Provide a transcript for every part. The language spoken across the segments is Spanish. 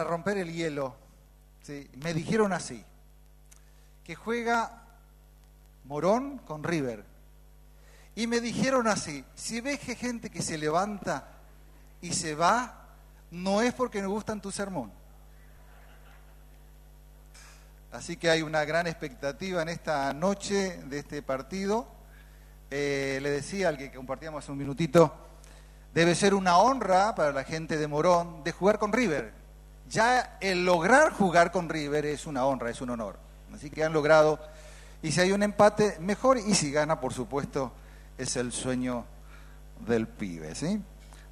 Para romper el hielo, ¿sí? me dijeron así, que juega Morón con River. Y me dijeron así, si ves que gente que se levanta y se va, no es porque no gustan tu sermón. Así que hay una gran expectativa en esta noche de este partido. Eh, le decía al que compartíamos hace un minutito, debe ser una honra para la gente de Morón de jugar con River. Ya el lograr jugar con River es una honra, es un honor. Así que han logrado, y si hay un empate, mejor, y si gana, por supuesto, es el sueño del pibe, ¿sí?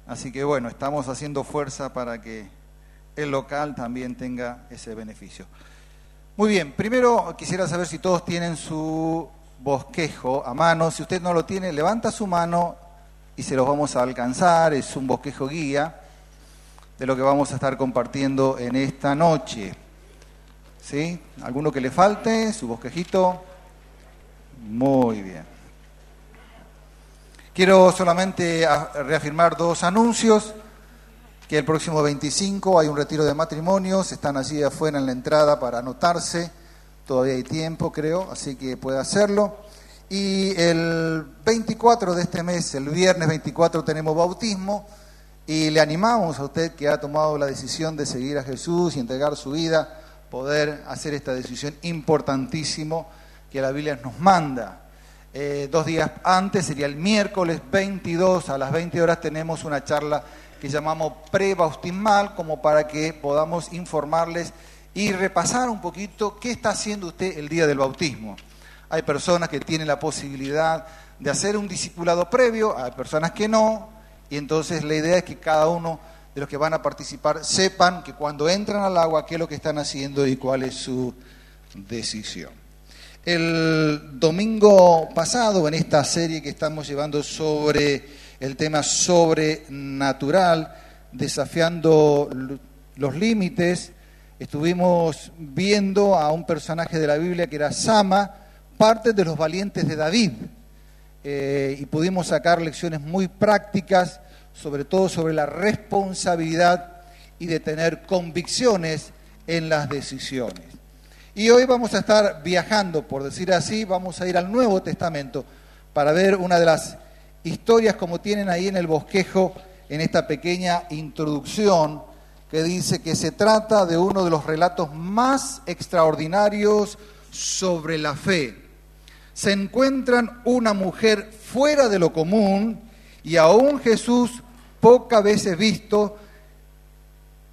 Así que bueno, estamos haciendo fuerza para que el local también tenga ese beneficio. Muy bien, primero quisiera saber si todos tienen su bosquejo a mano. Si usted no lo tiene, levanta su mano y se los vamos a alcanzar. Es un bosquejo guía de lo que vamos a estar compartiendo en esta noche. ¿Sí? ¿Alguno que le falte? ¿Su bosquejito? Muy bien. Quiero solamente reafirmar dos anuncios, que el próximo 25 hay un retiro de matrimonios, están allí afuera en la entrada para anotarse, todavía hay tiempo creo, así que puede hacerlo. Y el 24 de este mes, el viernes 24, tenemos bautismo y le animamos a usted que ha tomado la decisión de seguir a Jesús y entregar su vida, poder hacer esta decisión importantísimo que la Biblia nos manda. Eh, dos días antes, sería el miércoles 22 a las 20 horas, tenemos una charla que llamamos pre-bautismal, como para que podamos informarles y repasar un poquito qué está haciendo usted el día del bautismo. Hay personas que tienen la posibilidad de hacer un discipulado previo, hay personas que no, y entonces la idea es que cada uno de los que van a participar sepan que cuando entran al agua qué es lo que están haciendo y cuál es su decisión. El domingo pasado, en esta serie que estamos llevando sobre el tema sobrenatural, desafiando los límites, estuvimos viendo a un personaje de la Biblia que era Sama, parte de los valientes de David, eh, y pudimos sacar lecciones muy prácticas, sobre todo sobre la responsabilidad y de tener convicciones en las decisiones. Y hoy vamos a estar viajando, por decir así, vamos a ir al Nuevo Testamento para ver una de las historias como tienen ahí en el bosquejo, en esta pequeña introducción, que dice que se trata de uno de los relatos más extraordinarios sobre la fe. Se encuentran una mujer fuera de lo común y aún Jesús, pocas veces visto,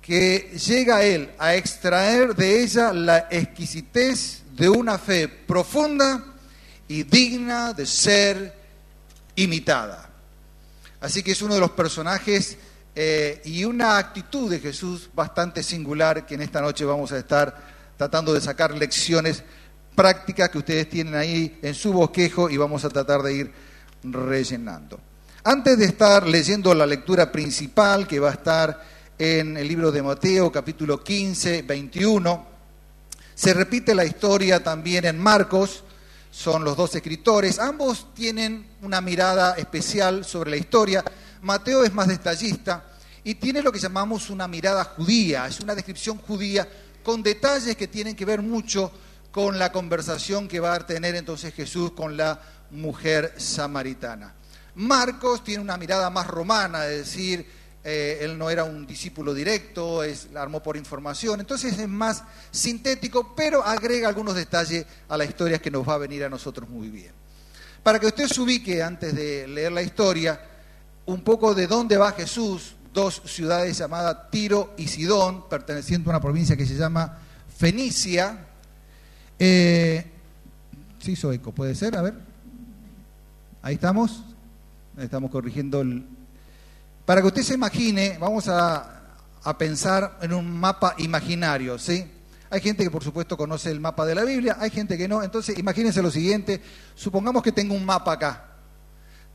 que llega a él a extraer de ella la exquisitez de una fe profunda y digna de ser imitada. Así que es uno de los personajes eh, y una actitud de Jesús bastante singular que en esta noche vamos a estar tratando de sacar lecciones prácticas que ustedes tienen ahí en su bosquejo y vamos a tratar de ir rellenando. Antes de estar leyendo la lectura principal que va a estar en el libro de Mateo, capítulo 15, 21. Se repite la historia también en Marcos, son los dos escritores. Ambos tienen una mirada especial sobre la historia. Mateo es más detallista y tiene lo que llamamos una mirada judía, es una descripción judía con detalles que tienen que ver mucho con la conversación que va a tener entonces Jesús con la mujer samaritana. Marcos tiene una mirada más romana, es decir, eh, él no era un discípulo directo, es, la armó por información, entonces es más sintético, pero agrega algunos detalles a la historia que nos va a venir a nosotros muy bien. Para que usted se ubique antes de leer la historia, un poco de dónde va Jesús, dos ciudades llamadas Tiro y Sidón, perteneciendo a una provincia que se llama Fenicia. Eh, sí, soy eco, puede ser, a ver. Ahí estamos. Estamos corrigiendo el, para que usted se imagine, vamos a, pensar en un mapa imaginario, ¿sí? Hay gente que por supuesto conoce el mapa de la Biblia, hay gente que no. Entonces, imagínense lo siguiente, supongamos que tengo un mapa acá.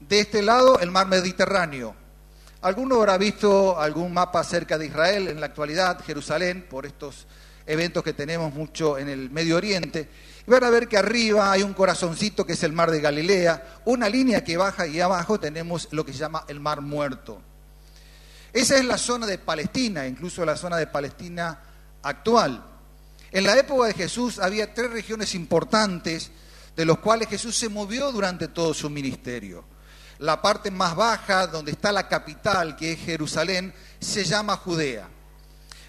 De este lado, el mar Mediterráneo. ¿Alguno habrá visto algún mapa cerca de Israel en la actualidad, Jerusalén, por estos eventos que tenemos mucho en el Medio Oriente? Y van a ver que arriba hay un corazoncito que es el mar de Galilea, una línea que baja y abajo tenemos lo que se llama el mar muerto. Esa es la zona de Palestina, incluso la zona de Palestina actual. En la época de Jesús había tres regiones importantes de los cuales Jesús se movió durante todo su ministerio. La parte más baja, donde está la capital, que es Jerusalén, se llama Judea.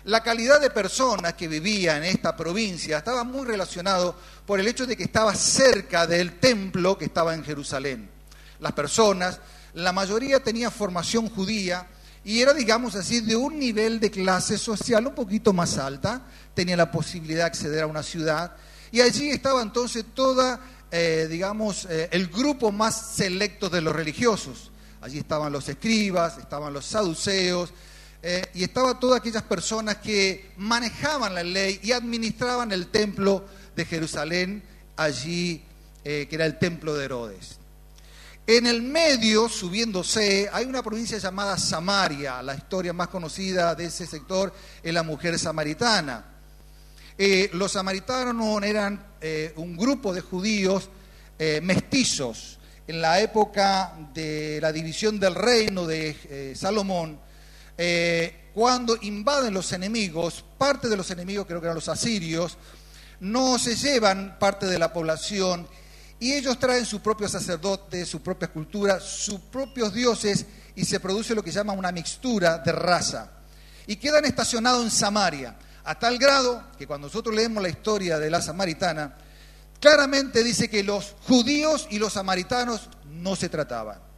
La calidad de personas que vivía en esta provincia estaba muy relacionado por el hecho de que estaba cerca del templo que estaba en Jerusalén. Las personas, la mayoría tenía formación judía y era, digamos así, de un nivel de clase social un poquito más alta, tenía la posibilidad de acceder a una ciudad y allí estaba entonces toda, eh, digamos, eh, el grupo más selecto de los religiosos. Allí estaban los escribas, estaban los saduceos, eh, y estaban todas aquellas personas que manejaban la ley y administraban el templo de Jerusalén, allí, que era el templo de Herodes. En el medio, subiéndose, hay una provincia llamada Samaria. La historia más conocida de ese sector es la mujer samaritana. Eh, los samaritanos eran eh, un grupo de judíos eh, mestizos. En la época de la división del reino de Salomón, cuando invaden los enemigos, parte de los enemigos, creo que eran los asirios, no se llevan parte de la población y ellos traen sus propios sacerdotes, su propia cultura, sus propios dioses y se produce lo que se llama una mixtura de raza. Y quedan estacionados en Samaria a tal grado que cuando nosotros leemos la historia de la samaritana, claramente dice que los judíos y los samaritanos no se trataban.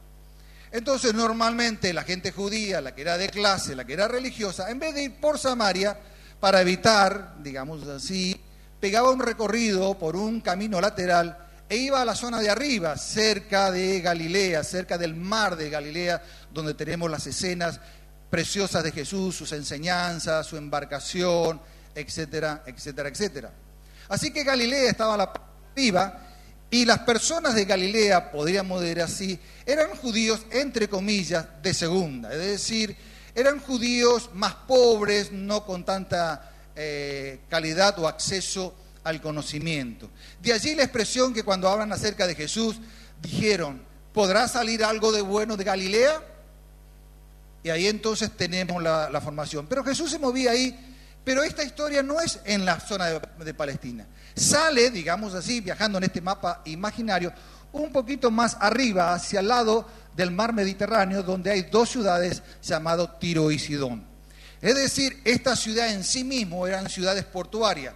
Entonces normalmente la gente judía, la que era de clase, la que era religiosa, en vez de ir por Samaria para evitar, digamos así, pegaba un recorrido por un camino lateral e iba a la zona de arriba, cerca de Galilea, cerca del mar de Galilea, donde tenemos las escenas preciosas de Jesús, sus enseñanzas, su embarcación, etcétera, etcétera, etcétera. Así que Galilea estaba a la viva y las personas de Galilea, podríamos decir así, eran judíos, entre comillas, de segunda, es decir, eran judíos más pobres, no con tanta eh, calidad o acceso al conocimiento. De allí la expresión que cuando hablan acerca de Jesús, dijeron, ¿podrá salir algo de bueno de Galilea? Y ahí entonces tenemos la, formación. Pero Jesús se movía ahí, pero esta historia no es en la zona de, Palestina. Sale, digamos así, viajando en este mapa imaginario, un poquito más arriba, hacia el lado del mar Mediterráneo, donde hay dos ciudades llamadas Tiro y Sidón. Es decir, esta ciudad en sí mismo eran ciudades portuarias.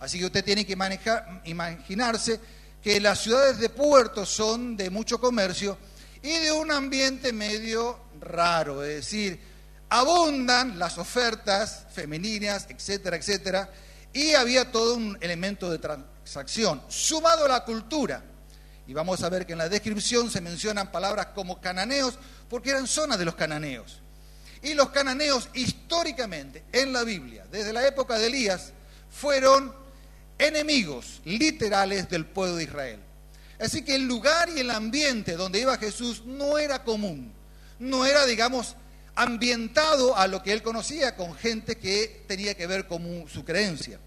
Así que usted tiene que manejar, imaginarse que las ciudades de puerto son de mucho comercio y de un ambiente medio raro, es decir, abundan las ofertas femeninas, etcétera, etcétera, y había todo un elemento de transacción, sumado a la cultura. Y vamos a ver que en la descripción se mencionan palabras como cananeos, porque eran zonas de los cananeos. Y los cananeos históricamente en la Biblia, desde la época de Elías, fueron enemigos literales del pueblo de Israel. Así que el lugar y el ambiente donde iba Jesús no era común, no era, digamos, ambientado a lo que él conocía con gente que tenía que ver con su creencia.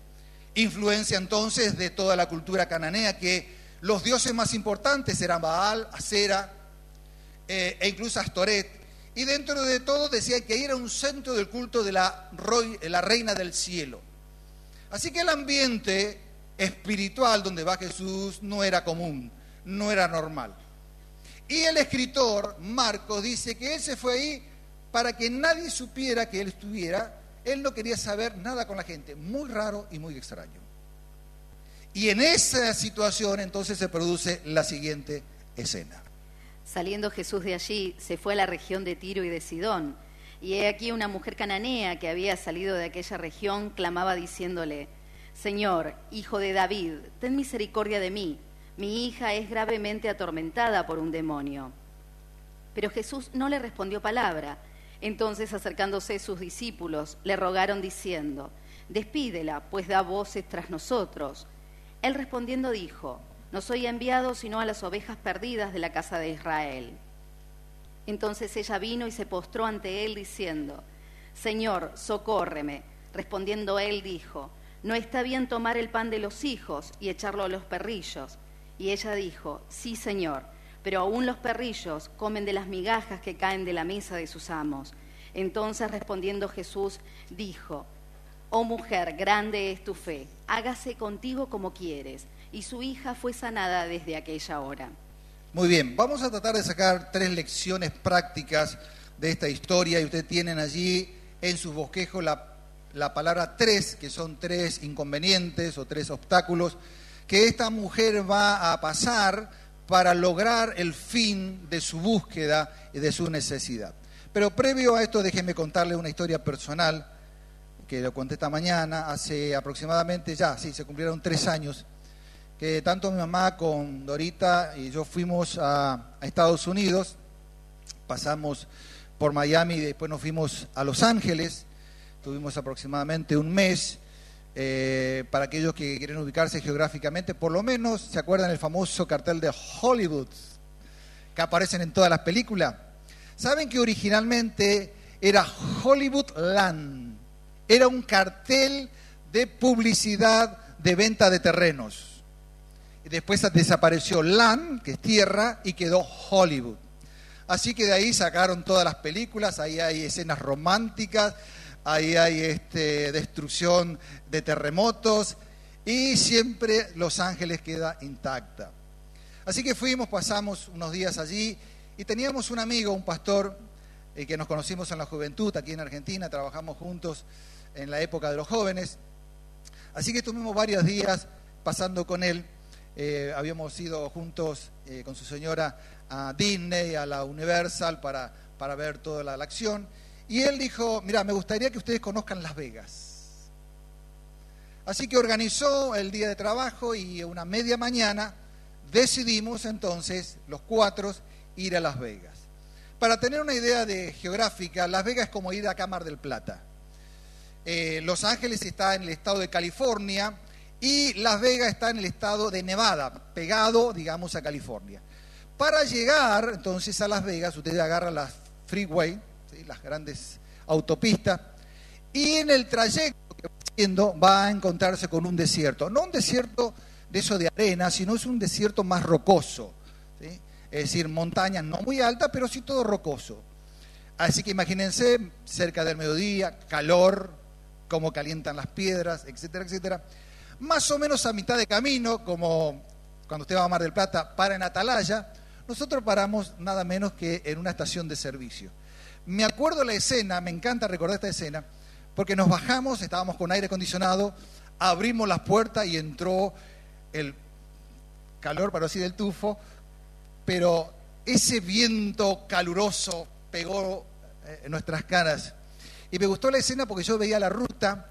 Influencia entonces de toda la cultura cananea, que los dioses más importantes eran Baal, Acera eh, e incluso Astoret. Y dentro de todo decía que era un centro del culto de la, la reina del cielo. Así que el ambiente espiritual donde va Jesús no era común no era normal. Y el escritor, Marcos, dice que él se fue ahí para que nadie supiera que él estuviera. Él no quería saber nada con la gente. Muy raro y muy extraño. Y en esa situación entonces se produce la siguiente escena. Saliendo Jesús de allí, se fue a la región de Tiro y de Sidón. Y he aquí una mujer cananea que había salido de aquella región clamaba diciéndole, Señor, hijo de David, ten misericordia de mí mi hija es gravemente atormentada por un demonio. Pero Jesús no le respondió palabra. Entonces, acercándose sus discípulos, le rogaron diciendo, Despídela, pues da voces tras nosotros. Él respondiendo dijo, No soy enviado sino a las ovejas perdidas de la casa de Israel. Entonces ella vino y se postró ante él diciendo, Señor, socórreme. Respondiendo él dijo, No está bien tomar el pan de los hijos y echarlo a los perrillos. Y ella dijo, sí, Señor, pero aún los perrillos comen de las migajas que caen de la mesa de sus amos. Entonces respondiendo Jesús dijo, Oh mujer, grande es tu fe, hágase contigo como quieres. Y su hija fue sanada desde aquella hora. Muy bien, vamos a tratar de sacar tres lecciones prácticas de esta historia y ustedes tienen allí en sus bosquejos la, la palabra tres, que son tres inconvenientes o tres obstáculos que esta mujer va a pasar para lograr el fin de su búsqueda y de su necesidad. Pero previo a esto, déjenme contarle una historia personal que lo conté esta mañana, hace aproximadamente ya, sí, se cumplieron tres años, que tanto mi mamá con Dorita y yo fuimos a, Estados Unidos, pasamos por Miami y después nos fuimos a Los Ángeles, tuvimos aproximadamente un mes, eh, para aquellos que quieren ubicarse geográficamente, por lo menos se acuerdan el famoso cartel de Hollywood, que aparecen en todas las películas. ¿Saben que originalmente era Hollywood Land? era un cartel de publicidad de venta de terrenos. Después desapareció land, que es tierra, y quedó Hollywood. Así que de ahí sacaron todas las películas, ahí hay escenas románticas, ahí hay este, destrucción de terremotos y siempre Los Ángeles queda intacta. Así que fuimos, pasamos unos días allí y teníamos un amigo, un pastor, eh, que nos conocimos en la juventud aquí en Argentina, trabajamos juntos en la época de los jóvenes. Así que estuvimos varios días pasando con él. Eh, habíamos ido juntos eh, con su señora a Disney, a la Universal, para, para ver toda la, acción. Y él dijo, mira, me gustaría que ustedes conozcan Las Vegas. Así que organizó el día de trabajo y una media mañana decidimos entonces los cuatro ir a Las Vegas. Para tener una idea de geográfica, Las Vegas es como ir a Cámara del Plata. Eh, Los Ángeles está en el estado de California y Las Vegas está en el estado de Nevada, pegado, digamos, a California. Para llegar entonces a Las Vegas, usted agarra la freeway, las grandes autopistas, y en el trayecto que va haciendo va a encontrarse con un desierto. No un desierto de eso de arena, sino es un desierto más rocoso. Es decir, montañas no muy altas, pero sí todo rocoso. Así que imagínense, cerca del mediodía, calor, cómo calientan las piedras, etcétera, etcétera. Más o menos a mitad de camino, como cuando usted va a Mar del Plata, para en Atalaya, nosotros paramos nada menos que en una estación de servicio. Me acuerdo la escena, me encanta recordar esta escena, porque nos bajamos, estábamos con aire acondicionado, abrimos las puertas y entró el calor, para así del tufo, pero ese viento caluroso pegó eh, en nuestras caras. Y me gustó la escena porque yo veía la ruta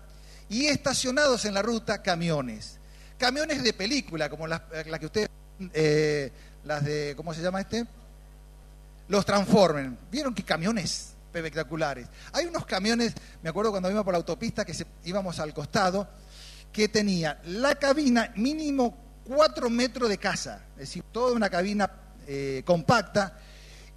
y estacionados en la ruta camiones. Camiones de película, como las, que ustedes, eh, las de, ¿cómo se llama este? Los Transformers. ¿Vieron qué camiones espectaculares? Hay unos camiones, me acuerdo cuando íbamos por la autopista, que íbamos al costado, que tenía la cabina mínimo cuatro metros de casa, es decir, toda una cabina eh, compacta,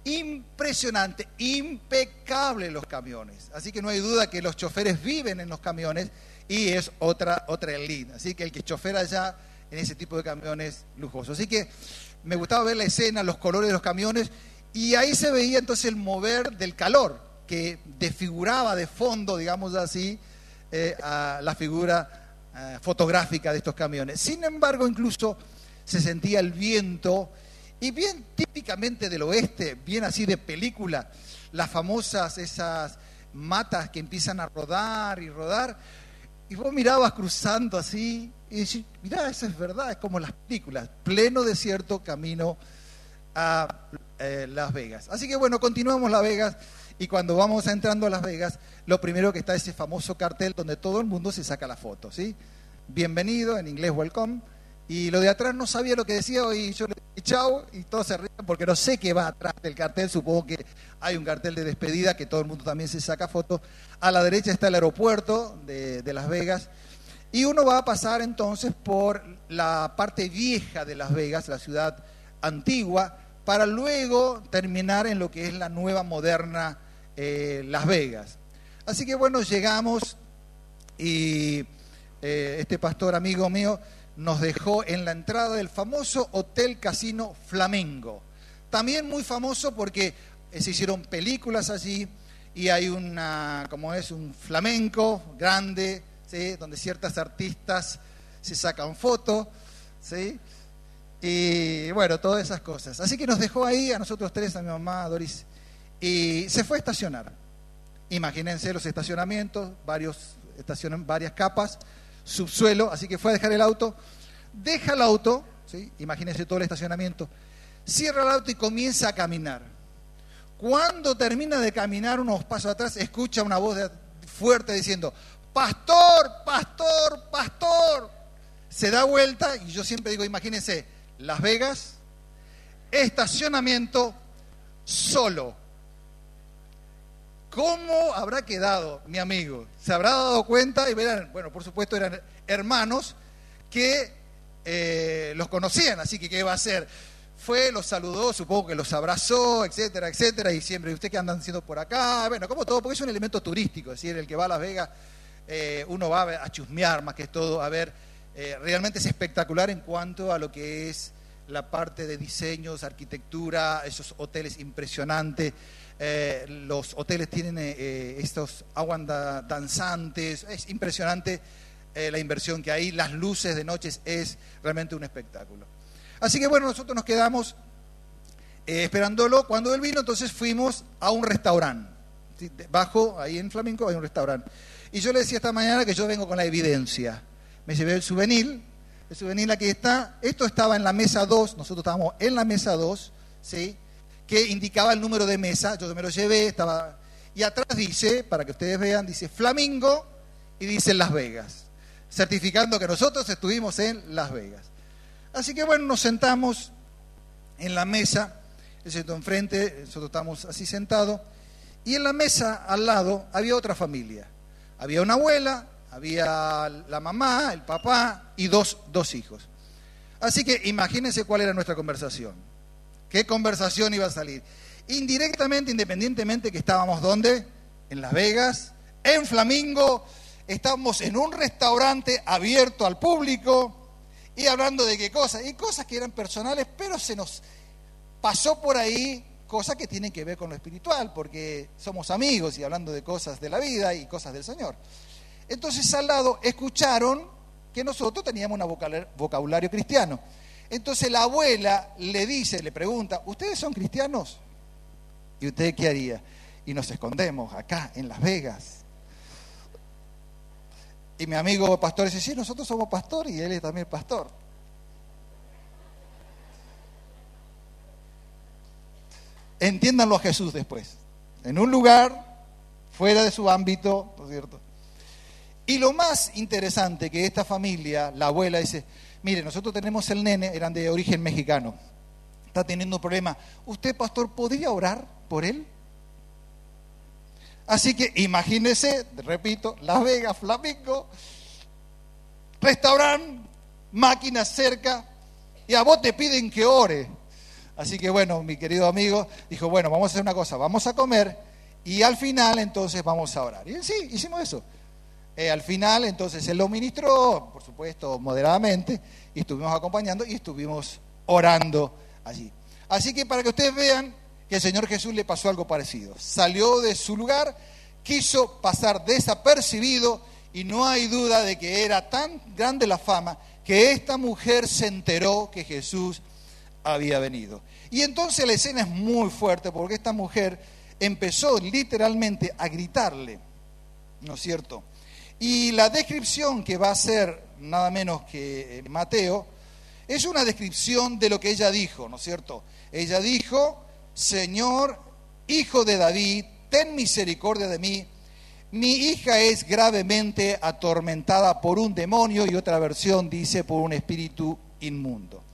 impresionante, impecable los camiones. Así que no hay duda que los choferes viven en los camiones y es otra, otra línea. Así que el que chofera allá en ese tipo de camiones lujosos. Así que me gustaba ver la escena, los colores de los camiones y ahí se veía entonces el mover del calor que desfiguraba de fondo, digamos así, eh, a la figura eh, fotográfica de estos camiones. Sin embargo, incluso se sentía el viento y bien típicamente del oeste, bien así de película, las famosas esas matas que empiezan a rodar y rodar, y vos mirabas cruzando así y decís, mirá, eso es verdad, es como las películas, pleno desierto camino a eh, Las Vegas. Así que bueno, continuamos Las Vegas y cuando vamos entrando a Las Vegas, lo primero que está es ese famoso cartel donde todo el mundo se saca la foto, ¿sí? Bienvenido, en inglés welcome, y lo de atrás no sabía lo que decía y yo le dije chao y todos se ríen porque no sé qué va atrás del cartel. Supongo que hay un cartel de despedida que todo el mundo también se saca fotos. A la derecha está el aeropuerto de, de Las Vegas. Y uno va a pasar entonces por la parte vieja de Las Vegas, la ciudad antigua, para luego terminar en lo que es la nueva moderna eh, Las Vegas. Así que bueno, llegamos y eh, este pastor amigo mío nos dejó en la entrada del famoso Hotel Casino Flamengo. También muy famoso porque se hicieron películas allí y hay una, como es, un flamenco grande, ¿sí? donde ciertas artistas se sacan fotos, ¿sí? Y bueno, todas esas cosas. Así que nos dejó ahí a nosotros tres, a mi mamá, a Doris, y se fue a estacionar. Imagínense los estacionamientos, varios varias capas, subsuelo, así que fue a dejar el auto, deja el auto, ¿sí? imagínense todo el estacionamiento, cierra el auto y comienza a caminar. Cuando termina de caminar unos pasos atrás, escucha una voz fuerte diciendo, pastor, pastor, pastor. Se da vuelta y yo siempre digo, imagínense, Las Vegas, estacionamiento solo. ¿Cómo habrá quedado mi amigo? ¿Se habrá dado cuenta? Y verán, bueno, por supuesto eran hermanos que eh, los conocían, así que ¿qué va a hacer? Fue, los saludó, supongo que los abrazó, etcétera, etcétera, y siempre, ¿usted qué andan haciendo por acá? Bueno, como todo, porque es un elemento turístico, es decir, el que va a Las Vegas, eh, uno va a chusmear más que todo, a ver, eh, realmente es espectacular en cuanto a lo que es la parte de diseños, arquitectura, esos hoteles impresionantes. Eh, los hoteles tienen estos aguas danzantes, es impresionante la inversión que hay, las luces de noches es realmente un espectáculo. Así que bueno, nosotros nos quedamos eh, esperándolo. Cuando él vino, entonces fuimos a un restaurante. Bajo, ahí en Flamenco, hay un restaurante. Y yo le decía esta mañana que yo vengo con la evidencia. Me llevé el souvenir, el souvenir aquí está. Esto estaba en la mesa 2, nosotros estábamos en la mesa 2, ¿sí? que indicaba el número de mesa. Yo me lo llevé, estaba... Y atrás dice, para que ustedes vean, dice Flamingo y dice Las Vegas, certificando que nosotros estuvimos en Las Vegas. Así que bueno, nos sentamos en la mesa, él sentó enfrente, nosotros estamos así sentados, y en la mesa al lado había otra familia. Había una abuela, había la mamá, el papá y dos, dos hijos. Así que imagínense cuál era nuestra conversación. ¿Qué conversación iba a salir? Indirectamente, independientemente que estábamos ¿dónde? En Las Vegas, en Flamingo, estábamos en un restaurante abierto al público, y hablando de qué cosas, y cosas que eran personales, pero se nos pasó por ahí cosas que tienen que ver con lo espiritual, porque somos amigos y hablando de cosas de la vida y cosas del Señor. Entonces al lado escucharon que nosotros teníamos un vocabulario cristiano. Entonces la abuela le dice, le pregunta, ¿ustedes son cristianos? ¿Y usted qué haría? Y nos escondemos acá en Las Vegas. Y mi amigo pastor dice, sí, nosotros somos pastor y él es también pastor. Entiéndanlo a Jesús después. En un lugar fuera de su ámbito, ¿no es cierto? Y lo más interesante que esta familia, la abuela dice, mire, nosotros tenemos el nene, eran de origen mexicano, está teniendo un problema. ¿Usted, pastor, podría orar por él? Así que imagínese, repito, Las Vegas, Flamenco, restaurante, máquinas cerca, y a vos te piden que ore. Así que bueno, mi querido amigo dijo, bueno, vamos a hacer una cosa, vamos a comer y al final entonces vamos a orar. Y sí, hicimos eso. Eh, al final entonces él lo ministró, por supuesto, moderadamente, y estuvimos acompañando y estuvimos orando allí. Así que para que ustedes vean que el Señor Jesús le pasó algo parecido. Salió de su lugar, quiso pasar desapercibido y no hay duda de que era tan grande la fama que esta mujer se enteró que Jesús había venido. Y entonces la escena es muy fuerte porque esta mujer empezó literalmente a gritarle, ¿no es cierto? Y la descripción que va a hacer nada menos que eh, Mateo es una descripción de lo que ella dijo, ¿no es cierto? Ella dijo, Señor, hijo de David, ten misericordia de mí. Mi hija es gravemente atormentada por un demonio y otra versión dice por un espíritu inmundo.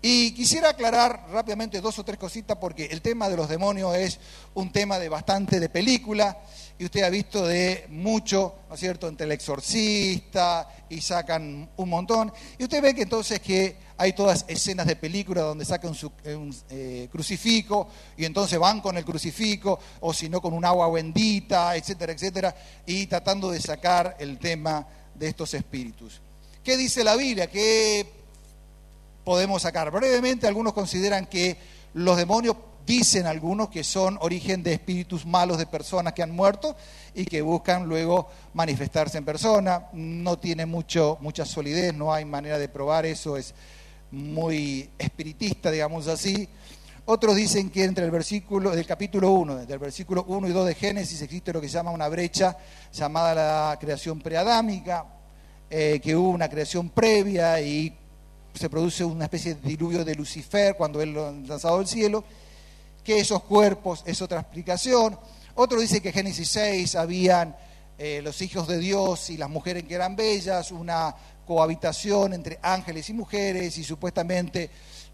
Y quisiera aclarar rápidamente dos o tres cositas porque el tema de los demonios es un tema de bastante de película y usted ha visto de mucho, ¿no es cierto?, entre el exorcista y sacan un montón. Y usted ve que entonces que hay todas escenas de película donde sacan un, eh, crucifijo y entonces van con el crucifijo o si no con un agua bendita, etcétera, etcétera, y tratando de sacar el tema de estos espíritus. ¿Qué dice la Biblia? ¿Qué podemos sacar? Brevemente, algunos consideran que los demonios dicen algunos que son origen de espíritus malos de personas que han muerto y que buscan luego manifestarse en persona. No tiene mucho, mucha solidez, no hay manera de probar eso, es muy espiritista, digamos así. Otros dicen que entre el versículo del capítulo 1, desde el versículo 1 y 2 de Génesis existe lo que se llama una brecha llamada la creación preadámica, eh, que hubo una creación previa y se produce una especie de diluvio de Lucifer cuando él lo lanzado del cielo que esos cuerpos es otra explicación. Otro dice que Génesis 6 habían eh, los hijos de Dios y las mujeres que eran bellas, una cohabitación entre ángeles y mujeres y supuestamente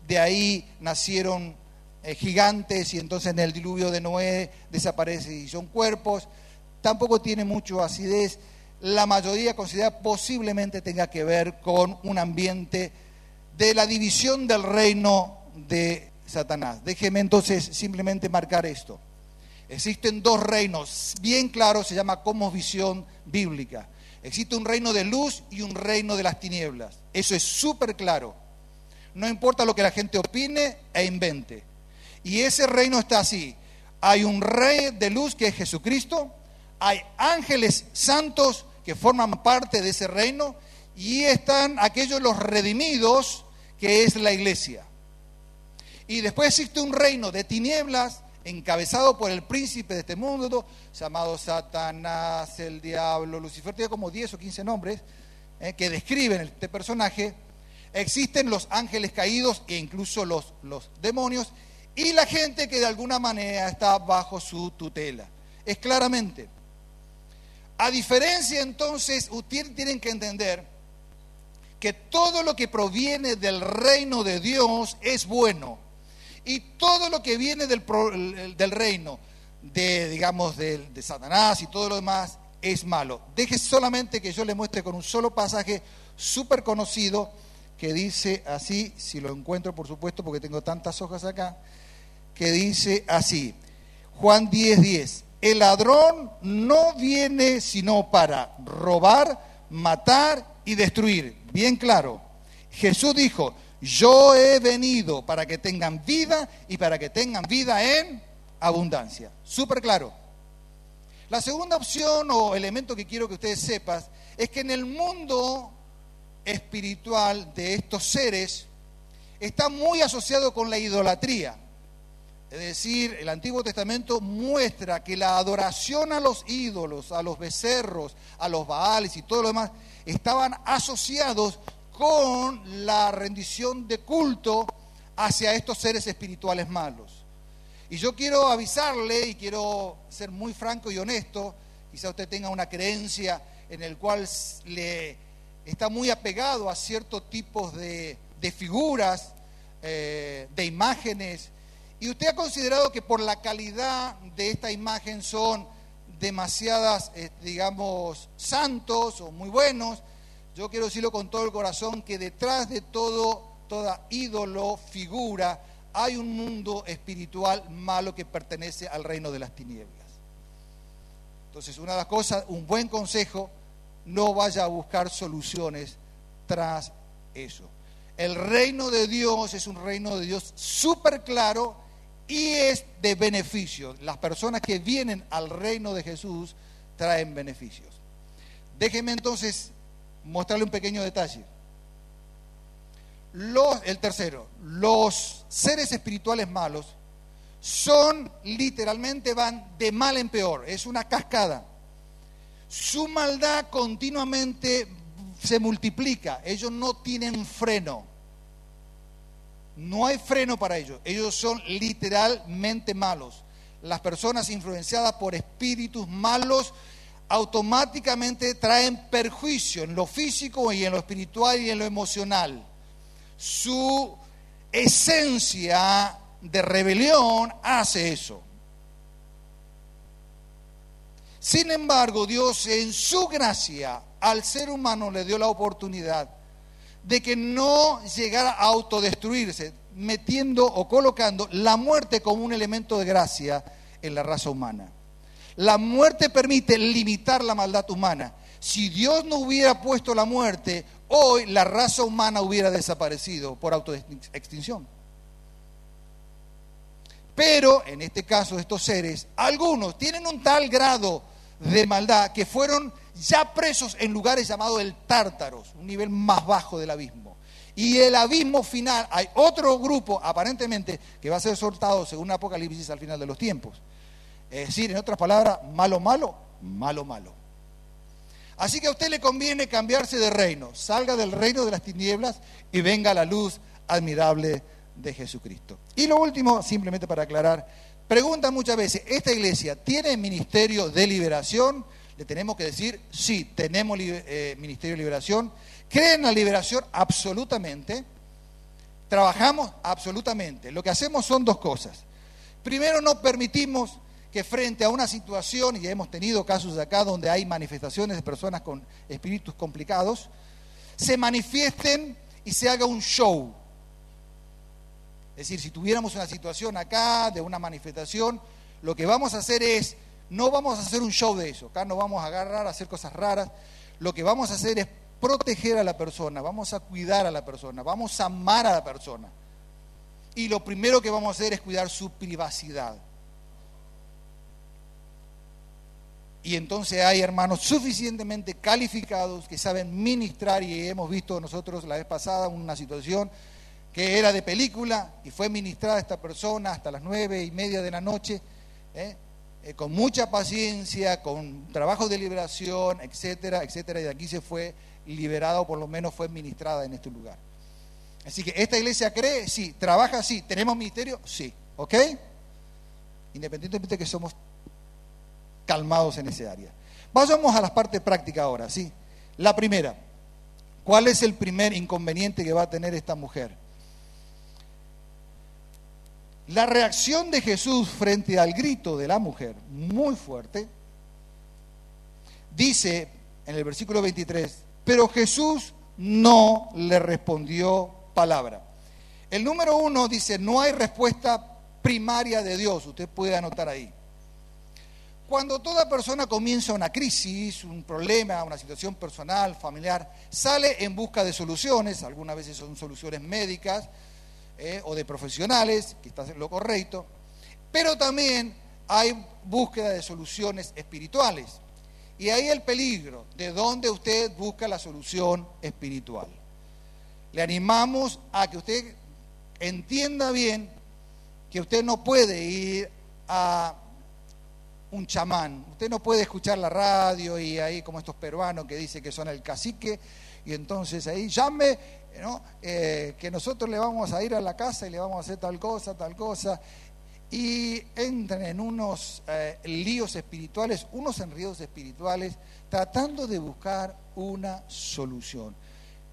de ahí nacieron eh, gigantes y entonces en el diluvio de Noé desaparecen y son cuerpos. Tampoco tiene mucho acidez. La mayoría considera posiblemente tenga que ver con un ambiente de la división del reino de Satanás. Déjeme entonces simplemente marcar esto. Existen dos reinos, bien claros, se llama como visión bíblica. Existe un reino de luz y un reino de las tinieblas. Eso es súper claro. No importa lo que la gente opine e invente. Y ese reino está así. Hay un rey de luz que es Jesucristo. Hay ángeles santos que forman parte de ese reino. Y están aquellos los redimidos que es la iglesia. Y después existe un reino de tinieblas encabezado por el príncipe de este mundo, llamado Satanás, el diablo, Lucifer, tiene como 10 o 15 nombres eh, que describen este personaje. Existen los ángeles caídos e incluso los, los demonios y la gente que de alguna manera está bajo su tutela. Es claramente. A diferencia entonces, ustedes tienen que entender que todo lo que proviene del reino de Dios es bueno y todo lo que viene del, del reino, de, digamos, de, de Satanás y todo lo demás, es malo. Deje solamente que yo le muestre con un solo pasaje súper conocido que dice así, si lo encuentro por supuesto porque tengo tantas hojas acá, que dice así, Juan 10:10, 10, el ladrón no viene sino para robar, matar y destruir. Bien claro. Jesús dijo, yo he venido para que tengan vida y para que tengan vida en abundancia. Súper claro. La segunda opción o elemento que quiero que ustedes sepan es que en el mundo espiritual de estos seres está muy asociado con la idolatría. Es decir, el Antiguo Testamento muestra que la adoración a los ídolos, a los becerros, a los baales y todo lo demás, estaban asociados con la rendición de culto hacia estos seres espirituales malos. Y yo quiero avisarle y quiero ser muy franco y honesto, quizá usted tenga una creencia en el cual le está muy apegado a ciertos tipos de, figuras, eh, de imágenes, y usted ha considerado que por la calidad de esta imagen son demasiadas, eh, digamos, santos o muy buenos, yo quiero decirlo con todo el corazón que detrás de todo, toda ídolo, figura, hay un mundo espiritual malo que pertenece al reino de las tinieblas. Entonces, una de las cosas, un buen consejo, no vaya a buscar soluciones tras eso. El reino de Dios es un reino de Dios súper claro y es de beneficio. Las personas que vienen al reino de Jesús traen beneficios. Déjenme entonces mostrarle un pequeño detalle. El tercero, los seres espirituales malos son literalmente van de mal en peor, es una cascada. Su maldad continuamente se multiplica, ellos no tienen freno. No hay freno para ellos, ellos son literalmente malos. Las personas influenciadas por espíritus malos automáticamente traen perjuicio en lo físico y en lo espiritual y en lo emocional. Su esencia de rebelión hace eso. Sin embargo, Dios en su gracia al ser humano le dio la oportunidad de que no llegara a autodestruirse, metiendo o colocando la muerte como un elemento de gracia en la raza humana. La muerte permite limitar la maldad humana. Si Dios no hubiera puesto la muerte, hoy la raza humana hubiera desaparecido por autoextinción. Pero en este caso, estos seres, algunos tienen un tal grado de maldad que fueron ya presos en lugares llamados el Tártaros, un nivel más bajo del abismo. Y el abismo final, hay otro grupo aparentemente que va a ser soltado según Apocalipsis al final de los tiempos. Es decir, en otras palabras, malo, malo, malo, malo. Así que a usted le conviene cambiarse de reino, salga del reino de las tinieblas y venga la luz admirable de Jesucristo. Y lo último, simplemente para aclarar, pregunta muchas veces, ¿esta iglesia tiene ministerio de liberación? Le tenemos que decir, sí, tenemos eh, ministerio de liberación. ¿Creen en la liberación? Absolutamente. Trabajamos absolutamente. Lo que hacemos son dos cosas. Primero, no permitimos que frente a una situación, y hemos tenido casos acá donde hay manifestaciones de personas con espíritus complicados, se manifiesten y se haga un show. Es decir, si tuviéramos una situación acá de una manifestación, lo que vamos a hacer es, no vamos a hacer un show de eso, acá no vamos a agarrar a hacer cosas raras, lo que vamos a hacer es proteger a la persona, vamos a cuidar a la persona, vamos a amar a la persona. Y lo primero que vamos a hacer es cuidar su privacidad. Y entonces hay hermanos suficientemente calificados que saben ministrar y hemos visto nosotros la vez pasada una situación que era de película y fue ministrada esta persona hasta las nueve y media de la noche, ¿eh? Eh, con mucha paciencia, con trabajo de liberación, etcétera, etcétera, y de aquí se fue liberada o por lo menos fue ministrada en este lugar. Así que esta iglesia cree, sí, trabaja, sí, tenemos ministerio, sí, ¿ok? Independientemente de que somos calmados en ese área. Vayamos a las partes prácticas ahora, ¿sí? La primera, ¿cuál es el primer inconveniente que va a tener esta mujer? La reacción de Jesús frente al grito de la mujer, muy fuerte, dice en el versículo 23, pero Jesús no le respondió palabra. El número uno dice, no hay respuesta primaria de Dios, usted puede anotar ahí. Cuando toda persona comienza una crisis, un problema, una situación personal, familiar, sale en busca de soluciones, algunas veces son soluciones médicas, eh, o de profesionales, que está lo correcto, pero también hay búsqueda de soluciones espirituales. Y ahí el peligro, de dónde usted busca la solución espiritual. Le animamos a que usted entienda bien que usted no puede ir a un chamán, usted no puede escuchar la radio y ahí como estos peruanos que dicen que son el cacique y entonces ahí llame eh, que nosotros le vamos a ir a la casa y le vamos a hacer tal cosa, tal cosa, y entran en unos eh, líos espirituales, unos enredos espirituales, tratando de buscar una solución.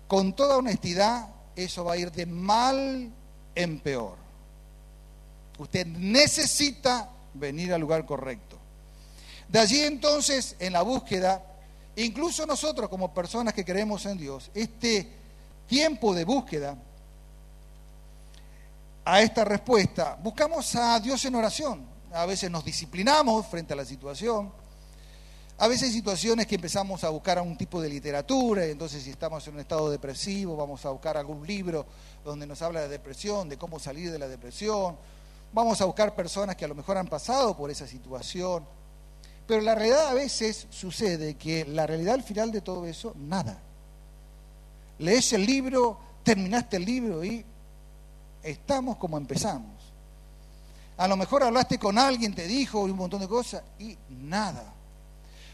Con toda honestidad, eso va a ir de mal en peor. Usted necesita venir al lugar correcto. De allí entonces, en la búsqueda, incluso nosotros como personas que creemos en Dios, este tiempo de búsqueda a esta respuesta, buscamos a Dios en oración. A veces nos disciplinamos frente a la situación. A veces hay situaciones que empezamos a buscar algún tipo de literatura, y entonces si estamos en un estado depresivo, vamos a buscar algún libro donde nos habla de depresión, de cómo salir de la depresión. Vamos a buscar personas que a lo mejor han pasado por esa situación. Pero la realidad a veces sucede que la realidad al final de todo eso, nada lees el libro, terminaste el libro y estamos como empezamos. A lo mejor hablaste con alguien, te dijo un montón de cosas y nada.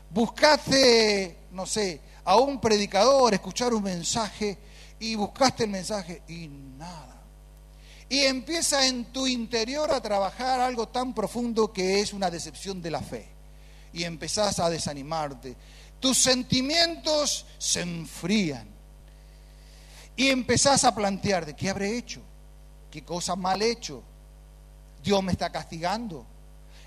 Buscaste, no sé, a un predicador, escuchar un mensaje y buscaste el mensaje y nada. Y empieza en tu interior a trabajar algo tan profundo que es una decepción de la fe. Y empezás a desanimarte. Tus sentimientos se enfrían y empezás a plantear, ¿de qué habré hecho? ¿Qué cosa mal hecho? Dios me está castigando.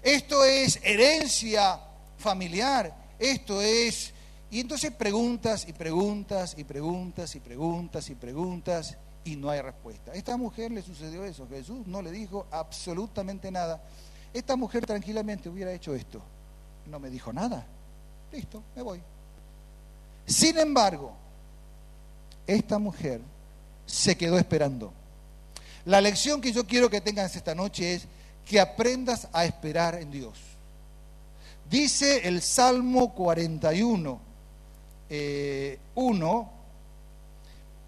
Esto es herencia familiar. Esto es... Y entonces preguntas y preguntas y preguntas y preguntas y preguntas y no hay respuesta. A esta mujer le sucedió eso. Jesús no le dijo absolutamente nada. Esta mujer tranquilamente hubiera hecho esto. No me dijo nada. Listo, me voy. Sin embargo, esta mujer se quedó esperando. La lección que yo quiero que tengan esta noche es que aprendas a esperar en Dios. Dice el Salmo 41, 1, eh,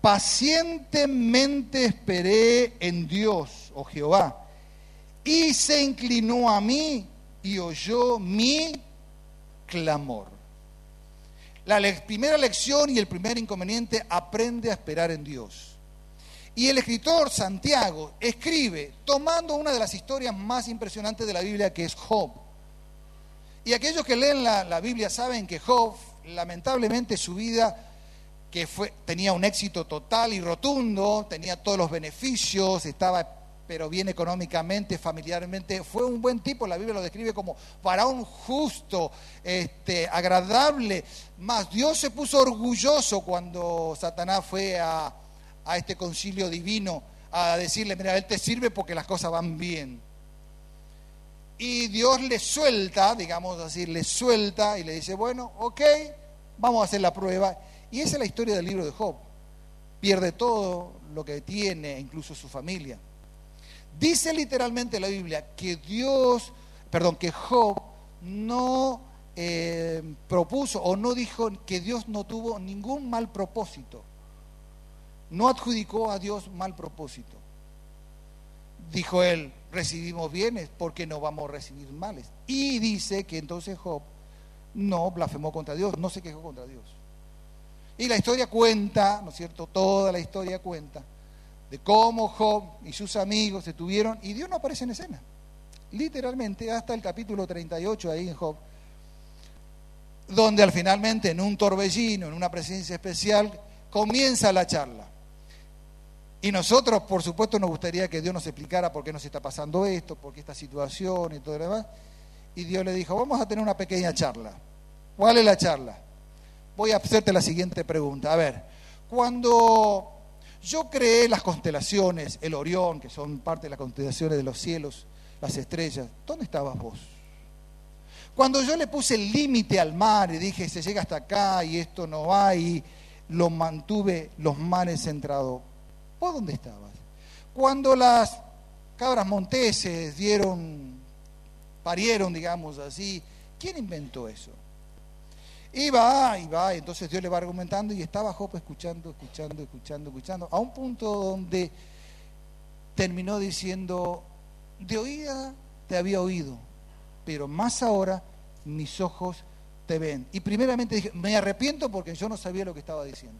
pacientemente esperé en Dios, oh Jehová, y se inclinó a mí y oyó mi clamor. La primera lección y el primer inconveniente, aprende a esperar en Dios. Y el escritor Santiago escribe tomando una de las historias más impresionantes de la Biblia, que es Job. Y aquellos que leen la, Biblia saben que Job, lamentablemente, su vida que fue, tenía un éxito total y rotundo, tenía todos los beneficios, estaba pero bien económicamente, familiarmente, fue un buen tipo, la Biblia lo describe como varón justo, este, agradable, más Dios se puso orgulloso cuando Satanás fue a, a este concilio divino a decirle, mira, Él te sirve porque las cosas van bien. Y Dios le suelta, digamos así, le suelta y le dice, bueno, ok, vamos a hacer la prueba. Y esa es la historia del libro de Job. Pierde todo lo que tiene, incluso su familia. Dice literalmente la Biblia que Dios, perdón, que Job no eh, propuso o no dijo que Dios no tuvo ningún mal propósito. No adjudicó a Dios mal propósito. Dijo él, recibimos bienes porque no vamos a recibir males. Y dice que entonces Job no blasfemó contra Dios, no se quejó contra Dios. Y la historia cuenta, ¿no es cierto? Toda la historia cuenta de cómo Job y sus amigos se tuvieron y Dios no aparece en escena. Literalmente hasta el capítulo 38 ahí en Job, donde al finalmente en un torbellino, en una presencia especial, comienza la charla. Y nosotros, por supuesto, nos gustaría que Dios nos explicara por qué nos está pasando esto, por qué esta situación y todo lo demás. Y Dios le dijo, vamos a tener una pequeña charla. ¿Cuál es la charla? Voy a hacerte la siguiente pregunta. A ver, cuando yo creé las constelaciones, el Orión, que son parte de las constelaciones de los cielos, las estrellas, ¿dónde estabas vos? Cuando yo le puse el límite al mar y dije, se llega hasta acá y esto no hay, lo mantuve los mares centrados, ¿Vos dónde estabas? Cuando las cabras monteses dieron, parieron, digamos así, ¿quién inventó eso? Y va, y va, entonces Dios le va argumentando y estaba Job escuchando, escuchando, escuchando, escuchando, a un punto donde terminó diciendo, de oída te había oído, pero más ahora mis ojos te ven. Y primeramente dije, me arrepiento porque yo no sabía lo que estaba diciendo.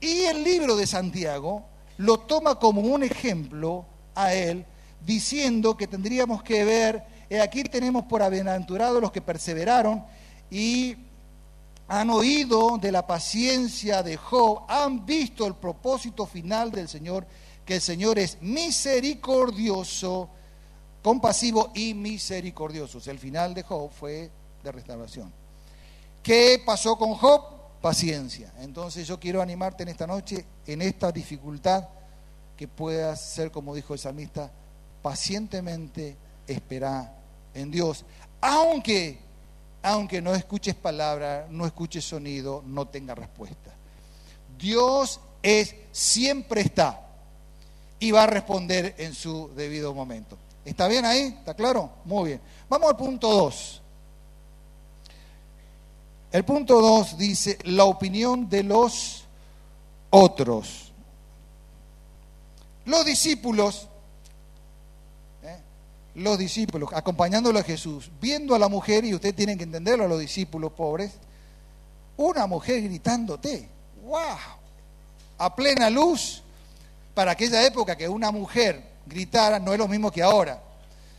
Y el libro de Santiago lo toma como un ejemplo a él, diciendo que tendríamos que ver, aquí tenemos por aventurado los que perseveraron y han oído de la paciencia de Job, han visto el propósito final del Señor, que el Señor es misericordioso, compasivo y misericordioso. el final de Job fue de restauración. ¿Qué pasó con Job? paciencia. Entonces yo quiero animarte en esta noche, en esta dificultad, que puedas ser, como dijo el salmista, pacientemente esperar en Dios. Aunque, aunque no escuches palabra, no escuches sonido, no tenga respuesta. Dios es, siempre está y va a responder en su debido momento. ¿Está bien ahí? ¿Está claro? Muy bien. Vamos al punto 2. El punto 2 dice la opinión de los otros. Los discípulos. Los discípulos, acompañándolo a Jesús, viendo a la mujer, y ustedes tienen que entenderlo a los discípulos pobres, una mujer gritándote, wow, a plena luz, para aquella época que una mujer gritara no es lo mismo que ahora.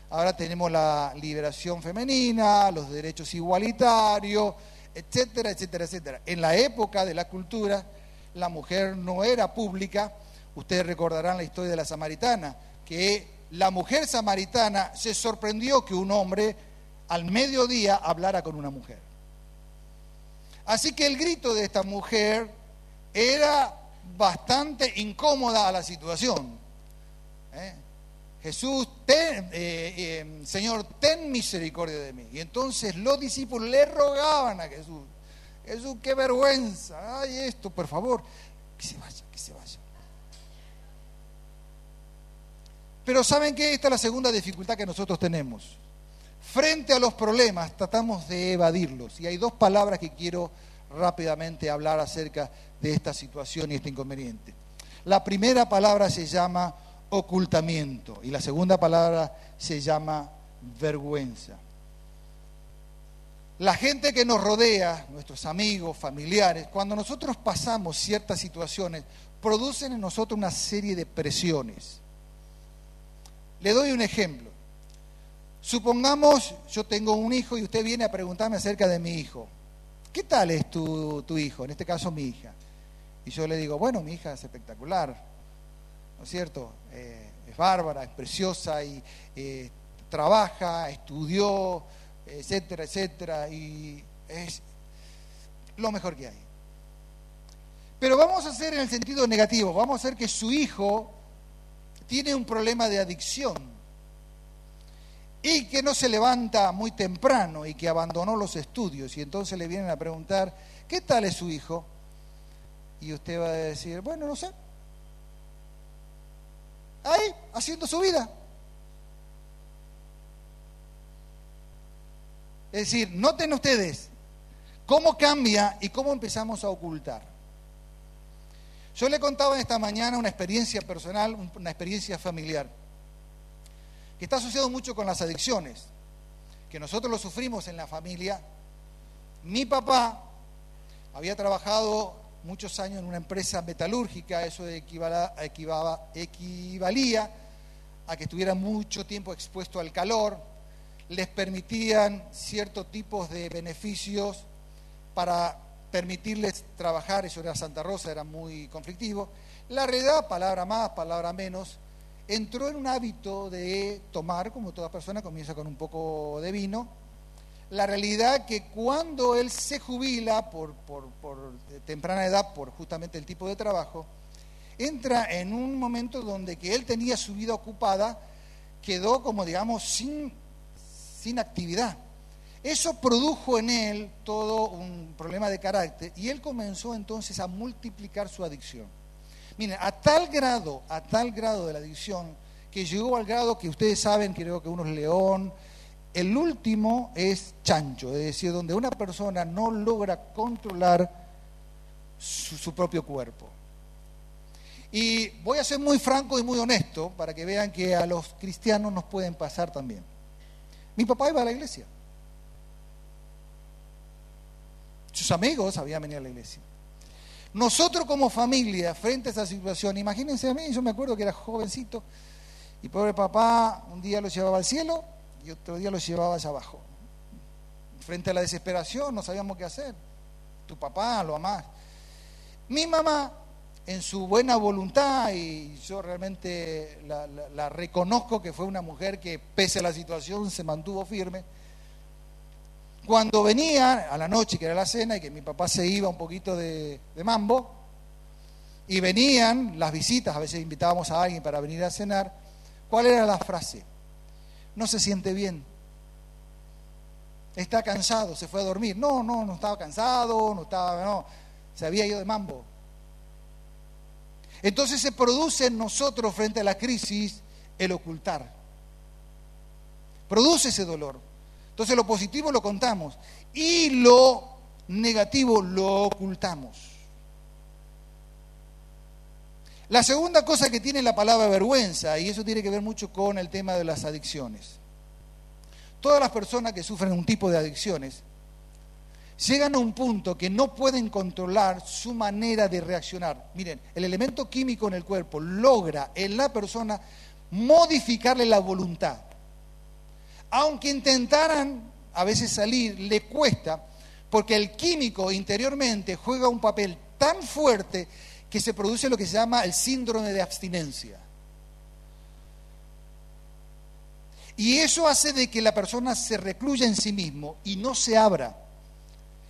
Ahora tenemos la liberación femenina, los derechos igualitarios, etcétera, etcétera, etcétera. En la época de la cultura, la mujer no era pública. Ustedes recordarán la historia de la samaritana, que la mujer samaritana se sorprendió que un hombre al mediodía hablara con una mujer. Así que el grito de esta mujer era bastante incómoda a la situación. ¿eh? Jesús, eh, eh, Señor, ten misericordia de mí. Y entonces los discípulos le rogaban a Jesús, Jesús, qué vergüenza, ay esto, por favor, que se vaya, que se vaya. Pero ¿saben qué? Esta es la segunda dificultad que nosotros tenemos. Frente a los problemas tratamos de evadirlos. Y hay dos palabras que quiero rápidamente hablar acerca de esta situación y este inconveniente. La primera palabra se llama ocultamiento y la segunda palabra se llama vergüenza. La gente que nos rodea, nuestros amigos, familiares, cuando nosotros pasamos ciertas situaciones, producen en nosotros una serie de presiones. Le doy un ejemplo. Supongamos, yo tengo un hijo y usted viene a preguntarme acerca de mi hijo. ¿Qué tal es tu, hijo? En este caso mi hija. Y yo le digo, bueno, mi hija es espectacular, ¿no es cierto? Eh, es bárbara, es preciosa y eh, trabaja, estudió, etcétera, etcétera, y es lo mejor que hay. Pero vamos a hacer en el sentido negativo, vamos a hacer que su hijo tiene un problema de adicción y que no se levanta muy temprano y que abandonó los estudios y entonces le vienen a preguntar, ¿qué tal es su hijo? Y usted va a decir, bueno, no sé. Ahí, haciendo su vida. Es decir, noten ustedes cómo cambia y cómo empezamos a ocultar. Yo le contaba esta mañana una experiencia personal, una experiencia familiar, que está asociado mucho con las adicciones, que nosotros lo sufrimos en la familia. Mi papá había trabajado muchos años en una empresa metalúrgica, eso equivalía a que estuviera mucho tiempo expuesto al calor, les permitían ciertos tipos de beneficios para permitirles trabajar, eso era Santa Rosa, era muy conflictivo. La realidad, palabra más, palabra menos, entró en un hábito de tomar, como toda persona comienza con un poco de vino. La realidad que cuando él se jubila por, por, por temprana edad, por justamente el tipo de trabajo, entra en un momento donde que él tenía su vida ocupada, quedó como digamos sin sin actividad. Eso produjo en él todo un problema de carácter y él comenzó entonces a multiplicar su adicción. Miren, a tal grado, a tal grado de la adicción, que llegó al grado que ustedes saben, creo que uno es león, el último es chancho, es decir, donde una persona no logra controlar su, su propio cuerpo. Y voy a ser muy franco y muy honesto para que vean que a los cristianos nos pueden pasar también. Mi papá iba a la iglesia. Sus amigos habían venido a la iglesia. Nosotros como familia, frente a esa situación, imagínense a mí, yo me acuerdo que era jovencito, y pobre papá un día lo llevaba al cielo y otro día lo llevaba allá abajo. Frente a la desesperación no sabíamos qué hacer. Tu papá lo amás. Mi mamá en su buena voluntad y yo realmente la, reconozco que fue una mujer que pese a la situación se mantuvo firme. Cuando venía a la noche, que era la cena, y que mi papá se iba un poquito de, mambo, y venían las visitas, a veces invitábamos a alguien para venir a cenar, ¿cuál era la frase? No se siente bien. Está cansado, se fue a dormir. No, no, no estaba cansado, no estaba, no, se había ido de mambo. Entonces se produce en nosotros frente a la crisis el ocultar. Produce ese dolor. Entonces lo positivo lo contamos y lo negativo lo ocultamos. La segunda cosa que tiene la palabra vergüenza, y eso tiene que ver mucho con el tema de las adicciones. Todas las personas que sufren un tipo de adicciones llegan a un punto que no pueden controlar su manera de reaccionar. Miren, el elemento químico en el cuerpo logra en la persona modificarle la voluntad. Aunque intentaran a veces salir, le cuesta, porque el químico interiormente juega un papel tan fuerte que se produce lo que se llama el síndrome de abstinencia. Y eso hace de que la persona se recluya en sí mismo y no se abra.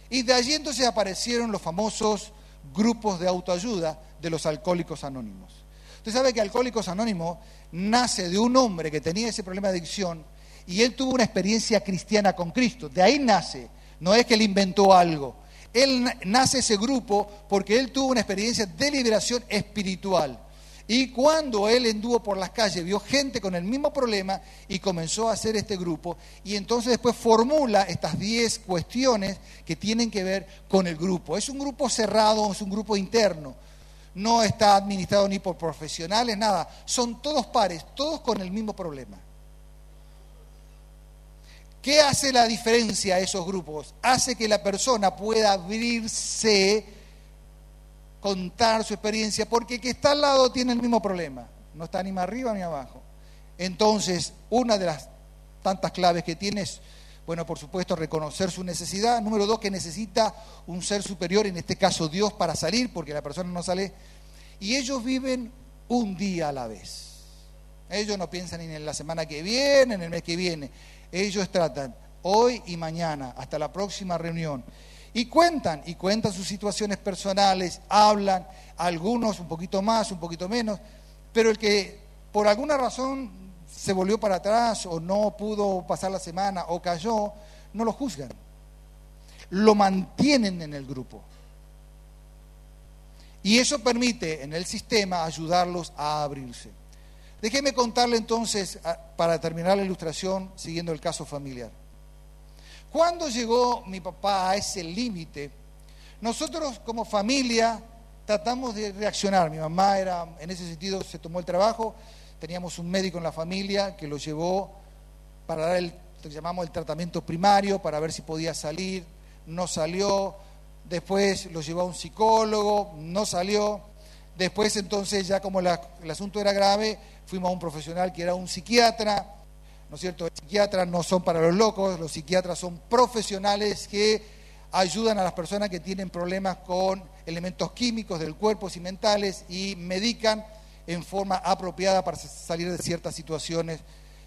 Y de allí entonces aparecieron los famosos grupos de autoayuda de los alcohólicos anónimos. Usted sabe que Alcohólicos Anónimos nace de un hombre que tenía ese problema de adicción y él tuvo una experiencia cristiana con Cristo. De ahí nace. No es que él inventó algo. Él nace ese grupo porque él tuvo una experiencia de liberación espiritual. Y cuando él anduvo por las calles, vio gente con el mismo problema y comenzó a hacer este grupo. Y entonces después formula estas 10 cuestiones que tienen que ver con el grupo. Es un grupo cerrado, es un grupo interno. No está administrado ni por profesionales, nada. Son todos pares, todos con el mismo problema. ¿Qué hace la diferencia a esos grupos? Hace que la persona pueda abrirse contar su experiencia, porque el que está al lado tiene el mismo problema, no está ni más arriba ni abajo. Entonces, una de las tantas claves que tiene es, bueno, por supuesto, reconocer su necesidad. Número dos, que necesita un ser superior, en este caso Dios, para salir, porque la persona no sale. Y ellos viven un día a la vez. Ellos no piensan ni en la semana que viene, en el mes que viene. Ellos tratan hoy y mañana, hasta la próxima reunión. Y cuentan, y cuentan sus situaciones personales, hablan, algunos un poquito más, un poquito menos, pero el que por alguna razón se volvió para atrás o no pudo pasar la semana o cayó, no lo juzgan. Lo mantienen en el grupo. Y eso permite en el sistema ayudarlos a abrirse. Déjeme contarle entonces, para terminar la ilustración, siguiendo el caso familiar. Cuando llegó mi papá a ese límite, nosotros como familia tratamos de reaccionar. Mi mamá era, en ese sentido, se tomó el trabajo. Teníamos un médico en la familia que lo llevó para dar el llamamos el tratamiento primario, para ver si podía salir. No salió. Después lo llevó a un psicólogo, no salió. Después entonces ya como el asunto era grave, fuimos a un profesional que era un psiquiatra ¿no es cierto? Los psiquiatras no son para los locos, los psiquiatras son profesionales que ayudan a las personas que tienen problemas con elementos químicos del cuerpo y mentales y medican en forma apropiada para salir de ciertas situaciones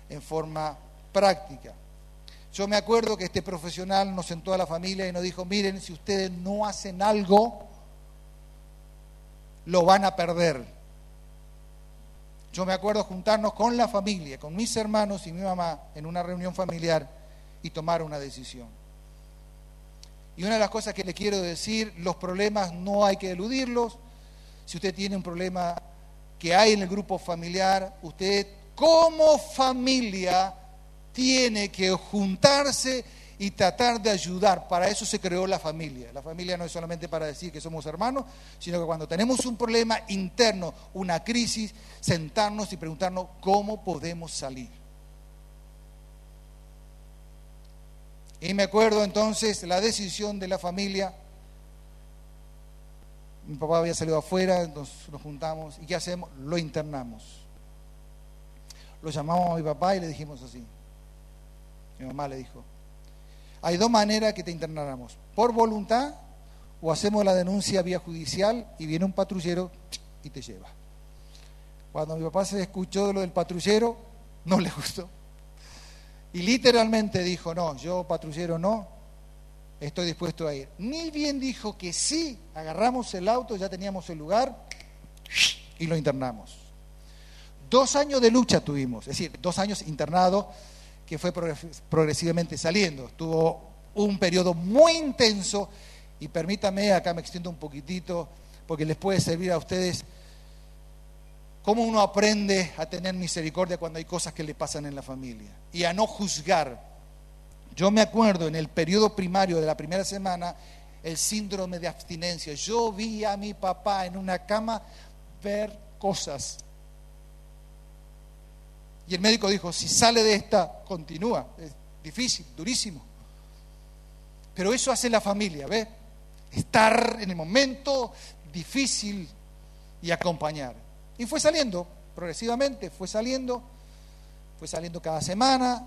en forma práctica. Yo me acuerdo que este profesional nos sentó a la familia y nos dijo, miren, si ustedes no hacen algo, lo van a perder. Yo me acuerdo juntarnos con la familia, con mis hermanos y mi mamá en una reunión familiar y tomar una decisión. Y una de las cosas que le quiero decir, los problemas no hay que eludirlos. Si usted tiene un problema que hay en el grupo familiar, usted como familia tiene que juntarse y tratar de ayudar. Para eso se creó la familia. La familia no es solamente para decir que somos hermanos, sino que cuando tenemos un problema interno, una crisis, sentarnos y preguntarnos cómo podemos salir. Y me acuerdo entonces la decisión de la familia. Mi papá había salido afuera, nos, nos juntamos. ¿Y qué hacemos? Lo internamos. Lo llamamos a mi papá y le dijimos así. Mi mamá le dijo, hay dos maneras que te internaramos, por voluntad o hacemos la denuncia vía judicial y viene un patrullero y te lleva. Cuando mi papá se escuchó de lo del patrullero, no le gustó. Y literalmente dijo, no, yo patrullero no, estoy dispuesto a ir. Ni bien dijo que sí, agarramos el auto, ya teníamos el lugar y lo internamos. Dos años de lucha tuvimos, es decir, dos años internado que fue progresivamente saliendo. Estuvo un periodo muy intenso y permítame, acá me extiendo un poquitito, porque les puede servir a ustedes cómo uno aprende a tener misericordia cuando hay cosas que le pasan en la familia y a no juzgar. Yo me acuerdo en el periodo primario de la primera semana, el síndrome de abstinencia. Yo vi a mi papá en una cama ver cosas y el médico dijo, si sale de esta, continúa. Es difícil, durísimo. Pero eso hace la familia, ¿ves? Estar en el momento difícil y acompañar. Y fue saliendo, progresivamente, fue saliendo, fue saliendo cada semana,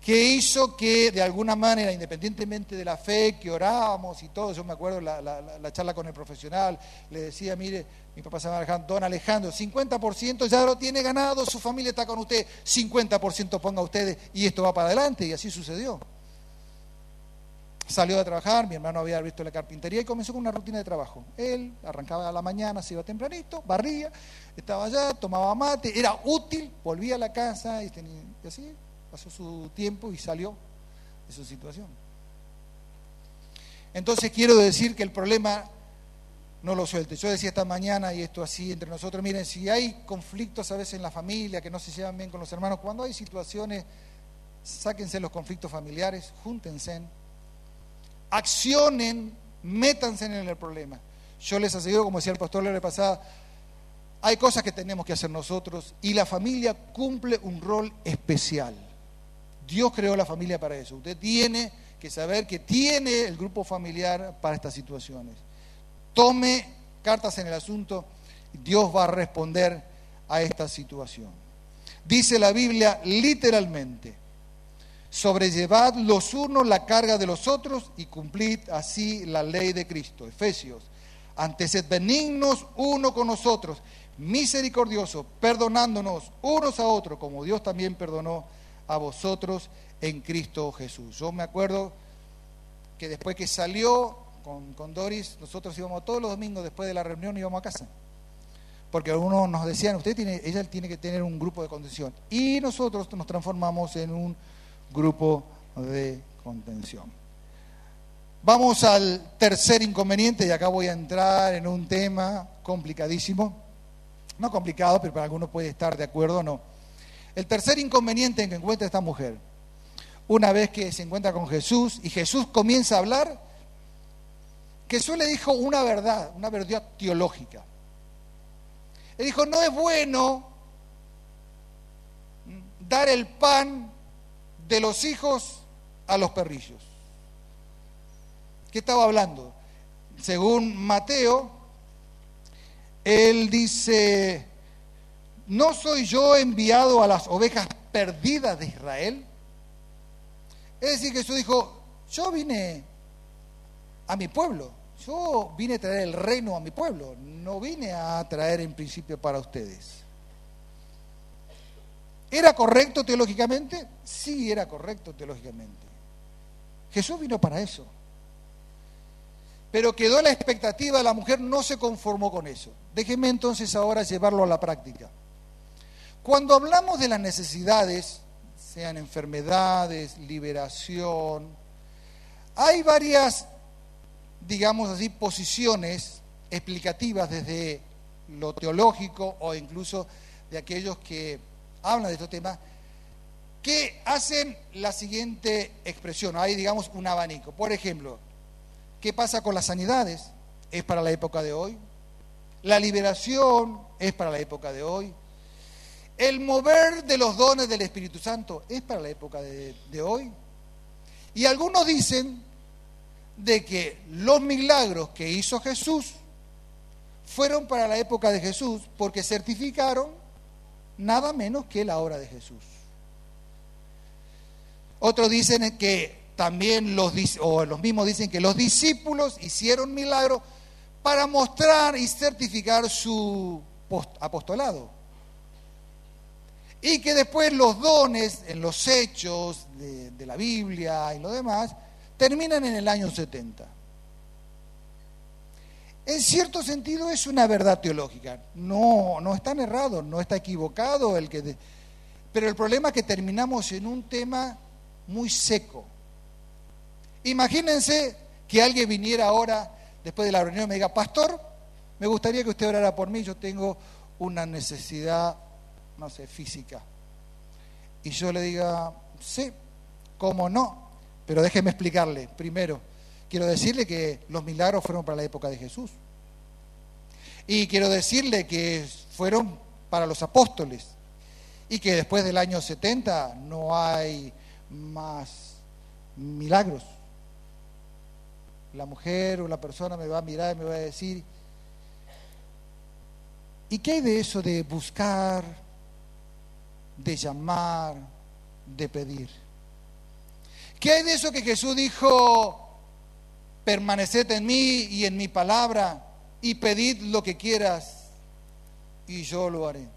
que hizo que de alguna manera, independientemente de la fe que orábamos y todo, yo me acuerdo la, la, charla con el profesional, le decía, mire, mi papá se llama Alejandro, don Alejandro, 50% ya lo tiene ganado, su familia está con usted, 50% ponga ustedes y esto va para adelante y así sucedió. Salió a trabajar, mi hermano había visto la carpintería y comenzó con una rutina de trabajo. Él arrancaba a la mañana, se iba tempranito, barría, estaba allá, tomaba mate, era útil, volvía a la casa y así pasó su tiempo y salió de su situación. Entonces quiero decir que el problema no lo suelte. Yo decía esta mañana, y esto así entre nosotros, miren, si hay conflictos a veces en la familia, que no se llevan bien con los hermanos, cuando hay situaciones, sáquense los conflictos familiares, júntense, accionen, métanse en el problema. Yo les aseguro, como decía el pastor la pasada, hay cosas que tenemos que hacer nosotros y la familia cumple un rol especial. Dios creó la familia para eso. Usted tiene que saber que tiene el grupo familiar para estas situaciones. Tome cartas en el asunto, Dios va a responder a esta situación. Dice la Biblia literalmente, sobrellevad los unos la carga de los otros y cumplid así la ley de Cristo. Efesios, antes sed benignos uno con nosotros, misericordioso, perdonándonos unos a otros, como Dios también perdonó a vosotros en Cristo Jesús. Yo me acuerdo que después que salió con, Doris, nosotros íbamos todos los domingos después de la reunión íbamos a casa. Porque algunos nos decían, usted tiene, ella tiene que tener un grupo de contención. Y nosotros nos transformamos en un grupo de contención. Vamos al tercer inconveniente y acá voy a entrar en un tema complicadísimo. No complicado, pero para algunos puede estar de acuerdo o no. El tercer inconveniente en que encuentra esta mujer, una vez que se encuentra con Jesús y Jesús comienza a hablar, Jesús le dijo una verdad, una verdad teológica. Él dijo, no es bueno dar el pan de los hijos a los perrillos. ¿Qué estaba hablando? Según Mateo, él dice, ¿no soy yo enviado a las ovejas perdidas de Israel? Es decir, Jesús dijo, yo vine a mi pueblo, yo vine a traer el reino a mi pueblo, no vine a traer en principio para ustedes. ¿Era correcto teológicamente? Sí, era correcto teológicamente. Jesús vino para eso. Pero quedó la expectativa, la mujer no se conformó con eso. Déjeme entonces ahora llevarlo a la práctica. Cuando hablamos de las necesidades, sean enfermedades, liberación, hay varias, digamos así, posiciones explicativas desde lo teológico o incluso de aquellos que hablan de estos temas, que hacen la siguiente expresión. Hay, digamos, un abanico. Por ejemplo, ¿Qué pasa con las sanidades? ¿Es para la época de hoy? ¿La liberación es para la época de hoy? ¿El mover de los dones del Espíritu Santo es para la época de, hoy? Y algunos dicen de que los milagros que hizo Jesús fueron para la época de Jesús porque certificaron nada menos que la obra de Jesús. Otros dicen que también los, o los mismos dicen que los discípulos hicieron milagros para mostrar y certificar su apostolado. Y que después los dones en los hechos de, la Biblia y lo demás terminan en el año 70. En cierto sentido es una verdad teológica. No, no está errado, no está equivocado el que... Pero el problema es que terminamos en un tema muy seco Imagínense que alguien viniera ahora, después de la reunión, y me diga, pastor, me gustaría que usted orara por mí, yo tengo una necesidad, no sé, física. Y yo le diga, sí, ¿cómo no? Pero déjeme explicarle. Primero, quiero decirle que los milagros fueron para la época de Jesús. Y quiero decirle que fueron para los apóstoles. Y que después del año 70 no hay más milagros la mujer o la persona me va a mirar y me va a decir, ¿y qué hay de eso de buscar, de llamar, de pedir? ¿Qué hay de eso que Jesús dijo, permaneced en mí y en mi palabra y pedid lo que quieras y yo lo haré?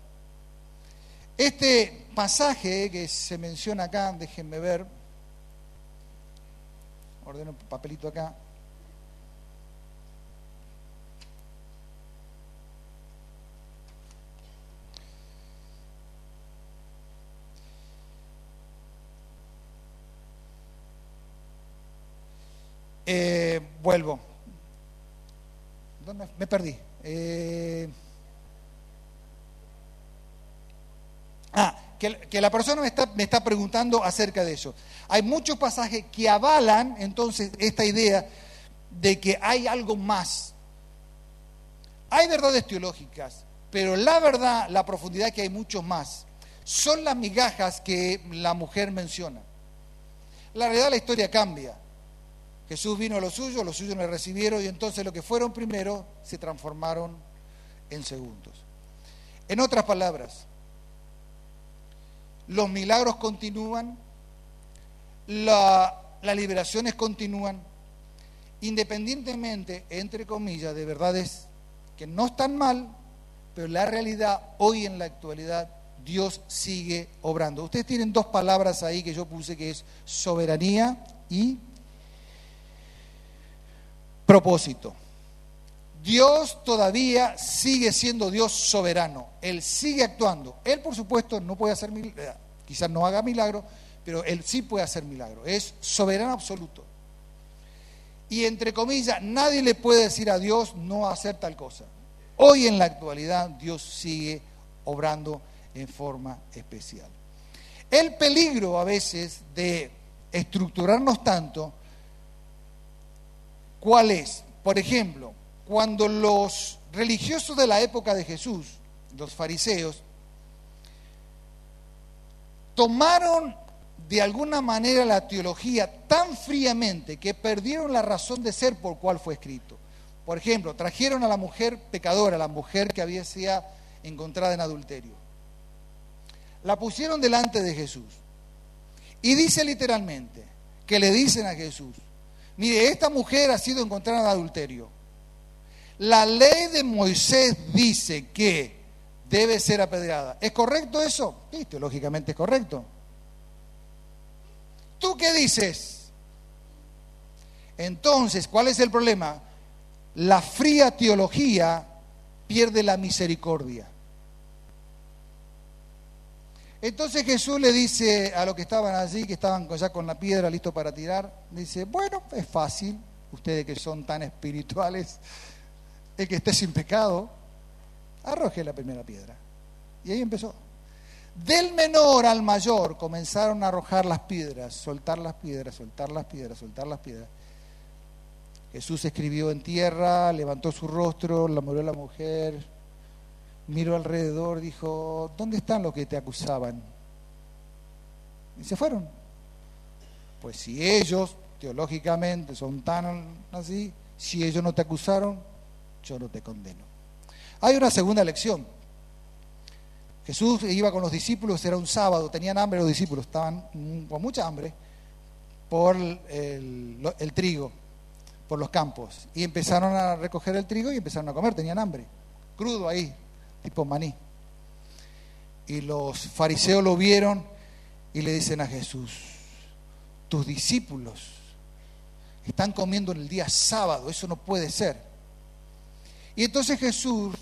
Este pasaje que se menciona acá, déjenme ver, ordeno un papelito acá. Vuelvo. me perdí. Eh, ah, que, la persona me está, me está preguntando acerca de eso. Hay muchos pasajes que avalan entonces esta idea de que hay algo más. Hay verdades teológicas, pero la verdad, la profundidad que hay mucho más, son las migajas que la mujer menciona. La realidad la historia cambia. Jesús vino a los suyos, los suyos le recibieron y entonces lo que fueron primero se transformaron en segundos. En otras palabras, los milagros continúan, las liberaciones continúan, independientemente, entre comillas, de verdades que no están mal, pero la realidad hoy en la actualidad Dios sigue obrando. Ustedes tienen dos palabras ahí que yo puse que es soberanía y propósito. Dios todavía sigue siendo Dios soberano. Él sigue actuando. Él, por supuesto, no puede hacer milagro, quizás no haga milagro, pero Él sí puede hacer milagro. Es soberano absoluto. Y entre comillas, nadie le puede decir a Dios no hacer tal cosa. Hoy en la actualidad Dios sigue obrando en forma especial. El peligro a veces de estructurarnos tanto, ¿cuál es? Por ejemplo, cuando los religiosos de la época de Jesús, los fariseos, tomaron de alguna manera la teología tan fríamente que perdieron la razón de ser por cual fue escrito. Por ejemplo, trajeron a la mujer pecadora, la mujer que había sido encontrada en adulterio la pusieron delante de Jesús. Y dice literalmente que le dicen a Jesús, mire, esta mujer ha sido encontrada en adulterio. La ley de Moisés dice que debe ser apedreada. ¿Es correcto eso? Sí, teológicamente es correcto. ¿Tú qué dices? Entonces, ¿cuál es el problema? La fría teología pierde la misericordia. Entonces Jesús le dice a los que estaban allí, que estaban ya con la piedra listo para tirar, dice, bueno, es fácil, ustedes que son tan espirituales, el que esté sin pecado, arroje la primera piedra. Y ahí empezó. Del menor al mayor comenzaron a arrojar las piedras, soltar las piedras, soltar las piedras, soltar las piedras. Jesús escribió en tierra, levantó su rostro, la murió la mujer, miró alrededor, dijo, ¿dónde están los que te acusaban? Y se fueron. Pues si ellos, teológicamente, son tan así, si ellos no te acusaron, yo no te condeno. Hay una segunda lección. Jesús iba con los discípulos, era un sábado, tenían hambre los discípulos, estaban con mucha hambre por el, el trigo, por los campos. Y empezaron a recoger el trigo y empezaron a comer, tenían hambre, crudo ahí, tipo maní. Y los fariseos lo vieron y le dicen a Jesús, tus discípulos están comiendo en el día sábado, eso no puede ser. Y entonces Jesús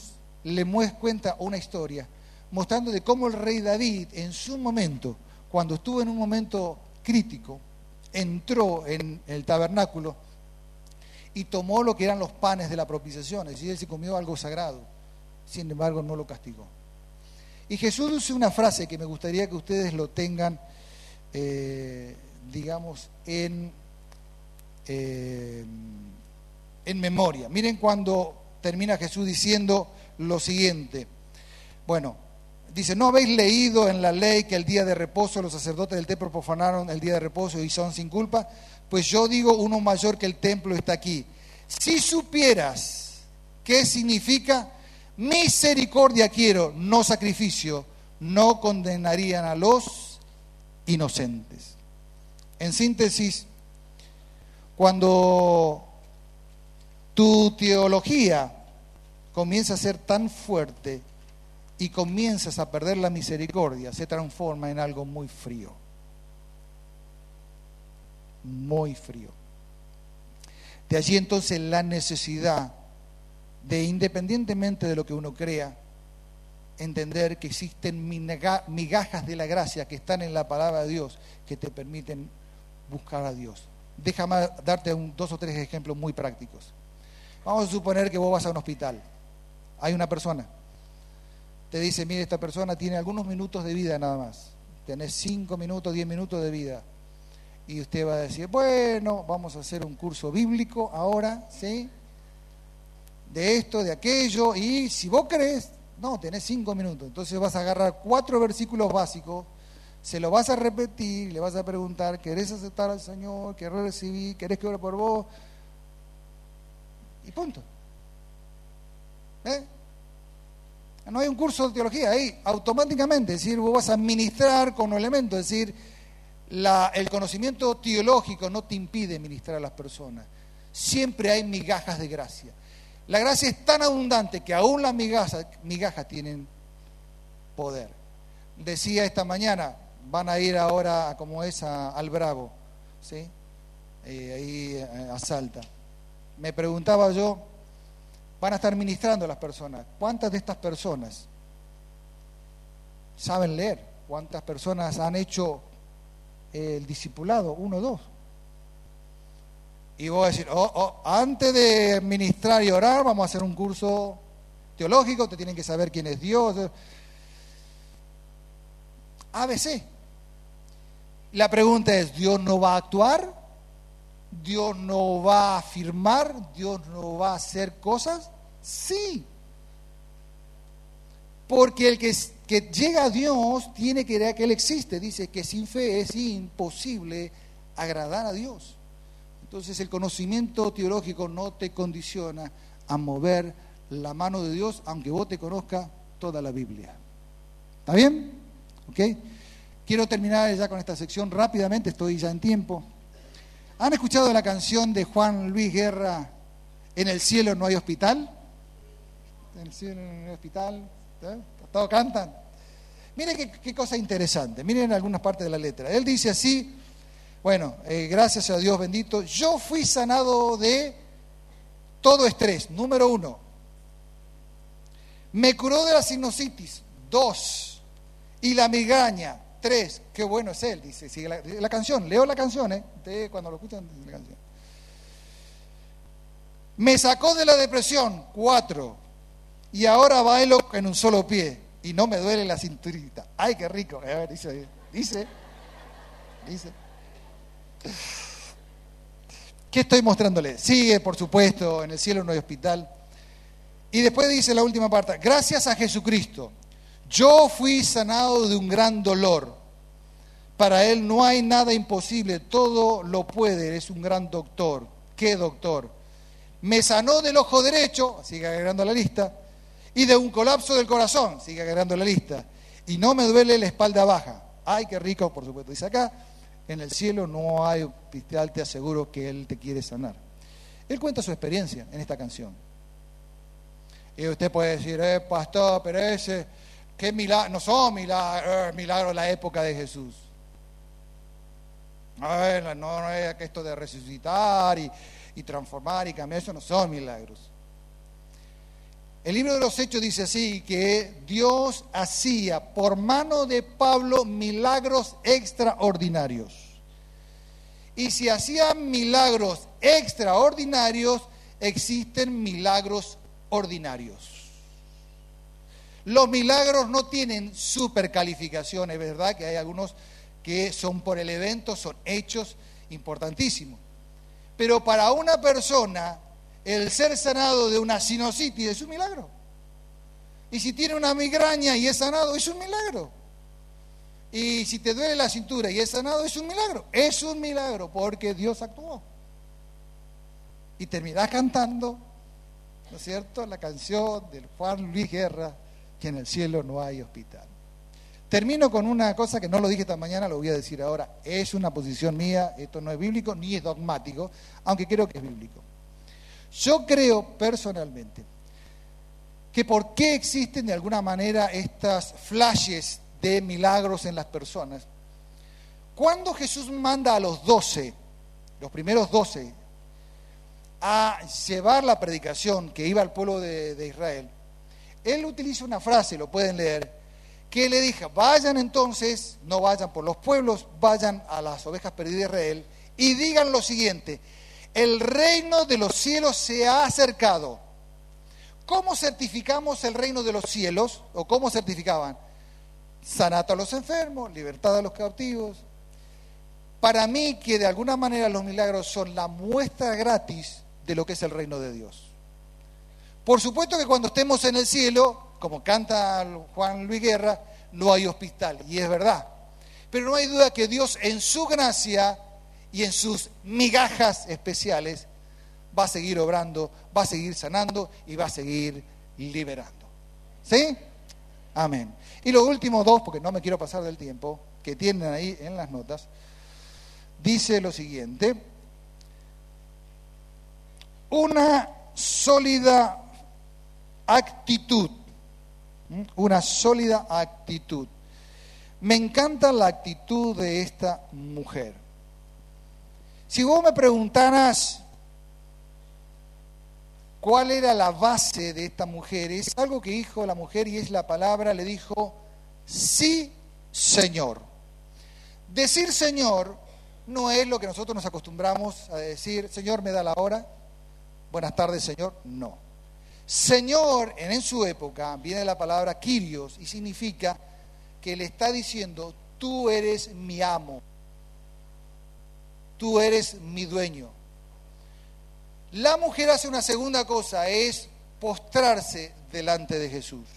le cuenta una historia mostrando de cómo el rey David en su momento, cuando estuvo en un momento crítico, entró en el tabernáculo y tomó lo que eran los panes de la propiciación, es decir, se comió algo sagrado sin embargo no lo castigó. Y Jesús dice una frase que me gustaría que ustedes lo tengan, eh, digamos, en, eh, en memoria. Miren cuando termina Jesús diciendo lo siguiente. Bueno, dice, ¿no habéis leído en la ley que el día de reposo los sacerdotes del templo profanaron el día de reposo y son sin culpa? Pues yo digo, uno mayor que el templo está aquí. Si supieras qué significa misericordia quiero, no sacrificio, no condenarían a los inocentes. En síntesis, cuando tu teología comienza a ser tan fuerte y comienzas a perder la misericordia, se transforma en algo muy frío. Muy frío. De allí entonces la necesidad de independientemente de lo que uno crea, entender que existen migajas de la gracia que están en la palabra de Dios que te permiten buscar a Dios. Déjame darte un, dos o tres ejemplos muy prácticos. Vamos a suponer que vos vas a un hospital. Hay una persona. Te dice, mire, esta persona tiene algunos minutos de vida nada más. Tenés cinco minutos, diez minutos de vida. Y usted va a decir, bueno, vamos a hacer un curso bíblico ahora, ¿sí? De esto, de aquello. Y si vos crees, no, tenés cinco minutos. Entonces vas a agarrar cuatro versículos básicos, se lo vas a repetir, le vas a preguntar, ¿querés aceptar al Señor? ¿Querés recibir? ¿Querés que ore por vos? Y punto. ¿Eh? No hay un curso de teología ahí, automáticamente, es decir, vos vas a ministrar con un elemento, es decir, el conocimiento teológico no te impide ministrar a las personas. Siempre hay migajas de gracia. La gracia es tan abundante que aún las migajas, migajas tienen poder. Decía esta mañana, van a ir ahora, como es, al Bravo, ¿sí? Eh, ahí eh, a Salta. Me preguntaba yo, van a estar ministrando a las personas. ¿Cuántas de estas personas saben leer? ¿Cuántas personas han hecho el discipulado? Uno, dos. Y voy a decir, oh, oh, antes de ministrar y orar, vamos a hacer un curso teológico, te tienen que saber quién es Dios. ABC. La pregunta es, ¿Dios no va a actuar? ¿Dios no va a afirmar? ¿Dios no va a hacer cosas? Sí. Porque el que, que llega a Dios tiene que creer que Él existe. Dice que sin fe es imposible agradar a Dios. Entonces el conocimiento teológico no te condiciona a mover la mano de Dios, aunque vos te conozca toda la Biblia. ¿Está bien? Quiero terminar ya con esta sección rápidamente, estoy ya en tiempo. ¿Han escuchado la canción de Juan Luis Guerra, En el cielo no hay hospital? En el cielo no hay hospital. ¿eh? Todos cantan. Miren qué, cosa interesante, miren algunas partes de la letra. Él dice así, bueno, eh, gracias a Dios bendito, yo fui sanado de todo estrés, número uno. Me curó de la sinusitis, dos. Y la migraña, Tres, qué bueno es él, dice. la, canción, leo la canción, ¿eh? cuando lo escuchan, la canción. Me sacó de la depresión, cuatro. Y ahora bailo en un solo pie. Y no me duele la cinturita. Ay, qué rico. dice, dice, dice. ¿Qué estoy mostrándole? Sigue, por supuesto, en el cielo no hay hospital. Y después dice la última parte, gracias a Jesucristo yo fui sanado de un gran dolor. Para Él no hay nada imposible, todo lo puede, es un gran doctor. ¿Qué doctor? Me sanó del ojo derecho, sigue agregando la lista, y de un colapso del corazón, sigue agregando la lista, y no me duele la espalda baja. Ay, qué rico, por supuesto. Dice acá, en el cielo no hay hospital, te aseguro que Él te quiere sanar. Él cuenta su experiencia en esta canción. Y usted puede decir, eh, pastor, pero ese ¿Qué milagro? No son milagros, milagros la época de Jesús. No, no es esto de resucitar y transformar y cambiar, eso no son milagros. El libro de los Hechos dice así, que Dios hacía por mano de Pablo milagros extraordinarios. Y si hacían milagros extraordinarios, existen milagros ordinarios. Los milagros no tienen supercalificaciones, ¿verdad? Que hay algunos que son por el evento, son hechos importantísimos. Pero para una persona, el ser sanado de una sinusitis es un milagro. Y si tiene una migraña y es sanado, es un milagro. Y si te duele la cintura y es sanado, es un milagro. Es un milagro porque Dios actuó. Y terminás cantando, ¿no es cierto?, la canción del Juan Luis Guerra que en el cielo no hay hospital. Termino con una cosa que no lo dije esta mañana, lo voy a decir ahora. Es una posición mía, esto no es bíblico ni es dogmático, aunque creo que es bíblico. Yo creo personalmente que por qué existen de alguna manera estas flashes de milagros en las personas. Cuando Jesús manda a los doce, los primeros doce, a llevar la predicación que iba al pueblo de, de Israel, él utiliza una frase, lo pueden leer, que le dijo, vayan entonces, no vayan por los pueblos, vayan a las ovejas perdidas de Israel y digan lo siguiente, el reino de los cielos se ha acercado. ¿Cómo certificamos el reino de los cielos? ¿O cómo certificaban? Sanato a los enfermos, libertad a los cautivos. Para mí que de alguna manera los milagros son la muestra gratis de lo que es el reino de Dios. Por supuesto que cuando estemos en el cielo, como canta Juan Luis Guerra, no hay hospital, y es verdad. Pero no hay duda que Dios en su gracia y en sus migajas especiales va a seguir obrando, va a seguir sanando y va a seguir liberando. ¿Sí? Amén. Y los últimos dos, porque no me quiero pasar del tiempo, que tienen ahí en las notas, dice lo siguiente, una sólida actitud, una sólida actitud. Me encanta la actitud de esta mujer. Si vos me preguntaras cuál era la base de esta mujer, es algo que dijo la mujer y es la palabra, le dijo, sí, Señor. Decir Señor no es lo que nosotros nos acostumbramos a decir, Señor, me da la hora, buenas tardes, Señor, no. Señor, en su época, viene la palabra Kyrios y significa que le está diciendo, tú eres mi amo, tú eres mi dueño. La mujer hace una segunda cosa, es postrarse delante de Jesús,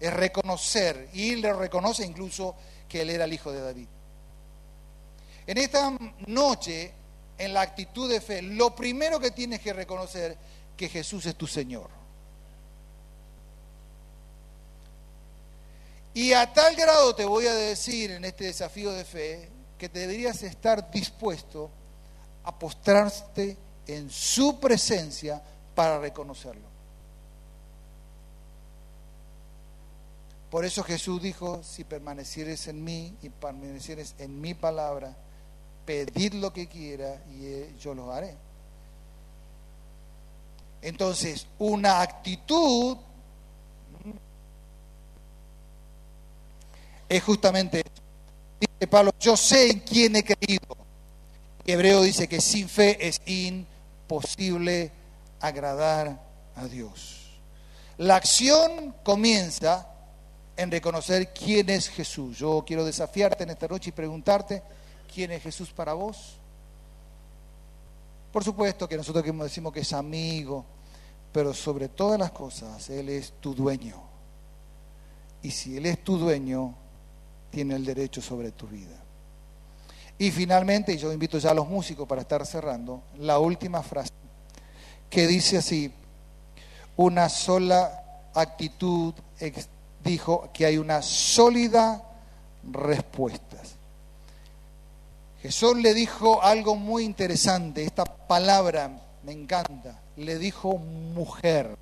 es reconocer, y le reconoce incluso que él era el hijo de David. En esta noche, en la actitud de fe, lo primero que tienes que reconocer que Jesús es tu Señor. Y a tal grado te voy a decir en este desafío de fe que deberías estar dispuesto a postrarte en su presencia para reconocerlo. Por eso Jesús dijo, si permanecieres en mí y permanecieres en mi palabra, pedid lo que quiera y eh, yo lo haré. Entonces, una actitud es justamente eso. Dice Pablo, yo sé en quién he creído. Hebreo dice que sin fe es imposible agradar a Dios. La acción comienza en reconocer quién es Jesús. Yo quiero desafiarte en esta noche y preguntarte, ¿quién es Jesús para vos? Por supuesto que nosotros decimos que es amigo, pero sobre todas las cosas, Él es tu dueño. Y si Él es tu dueño, tiene el derecho sobre tu vida. Y finalmente, y yo invito ya a los músicos para estar cerrando, la última frase, que dice así, una sola actitud dijo que hay una sólida respuesta. Jesús le dijo algo muy interesante, esta palabra me encanta, le dijo mujer.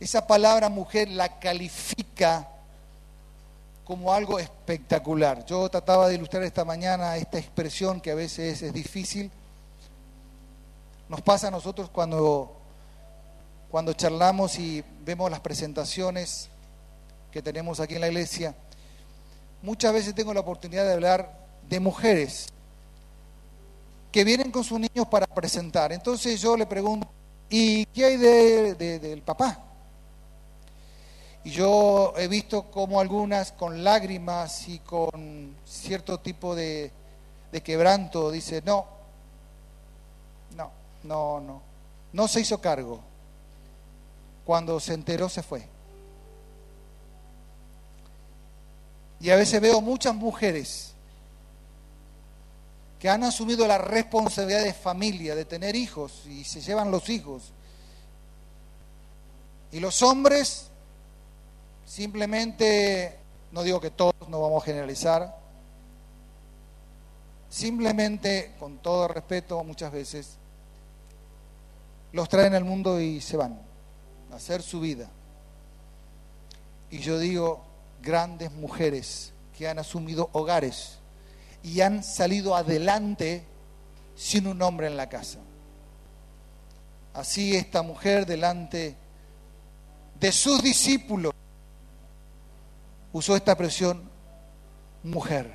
Esa palabra mujer la califica como algo espectacular. Yo trataba de ilustrar esta mañana esta expresión que a veces es difícil. Nos pasa a nosotros cuando, cuando charlamos y vemos las presentaciones que tenemos aquí en la iglesia. Muchas veces tengo la oportunidad de hablar de mujeres que vienen con sus niños para presentar. Entonces yo le pregunto, ¿y qué hay de, del papá? Y yo he visto como algunas con lágrimas y con cierto tipo de, de quebranto dice, no, no, no, no, no se hizo cargo. Cuando se enteró se fue. Y a veces veo muchas mujeres que han asumido la responsabilidad de familia, de tener hijos, y se llevan los hijos. Y los hombres Simplemente, no digo que todos, no vamos a generalizar, simplemente, con todo respeto, muchas veces, los traen al mundo y se van a hacer su vida. Y yo digo, grandes mujeres que han asumido hogares y han salido adelante sin un hombre en la casa. Así esta mujer delante de sus discípulos usó esta expresión mujer.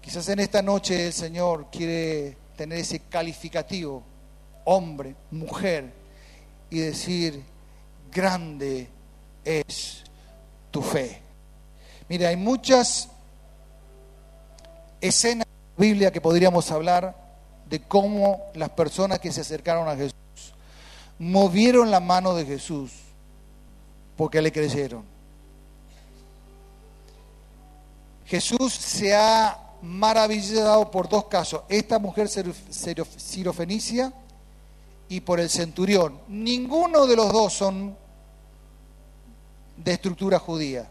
Quizás en esta noche el Señor quiere tener ese calificativo, hombre, mujer, y decir, grande es tu fe. Mire, hay muchas escenas de la Biblia que podríamos hablar de cómo las personas que se acercaron a Jesús movieron la mano de Jesús porque le creyeron. Jesús se ha maravillado por dos casos, esta mujer sirofenicia y por el centurión. Ninguno de los dos son de estructura judía.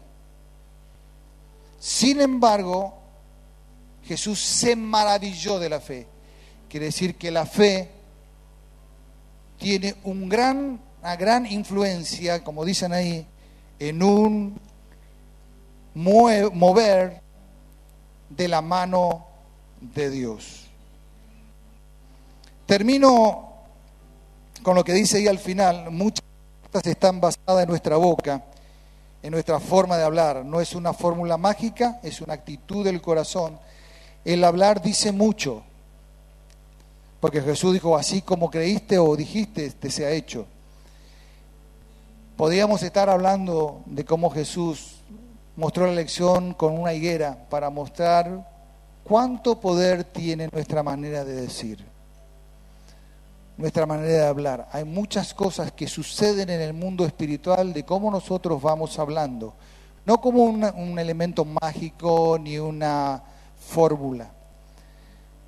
Sin embargo, Jesús se maravilló de la fe. Quiere decir que la fe tiene un gran, una gran influencia, como dicen ahí, en un mover de la mano de Dios. Termino con lo que dice ahí al final. Muchas están basadas en nuestra boca, en nuestra forma de hablar. No es una fórmula mágica, es una actitud del corazón. El hablar dice mucho. Porque Jesús dijo, así como creíste o dijiste, te se ha hecho. Podríamos estar hablando de cómo Jesús mostró la lección con una higuera para mostrar cuánto poder tiene nuestra manera de decir, nuestra manera de hablar. Hay muchas cosas que suceden en el mundo espiritual de cómo nosotros vamos hablando, no como un elemento mágico ni una fórmula.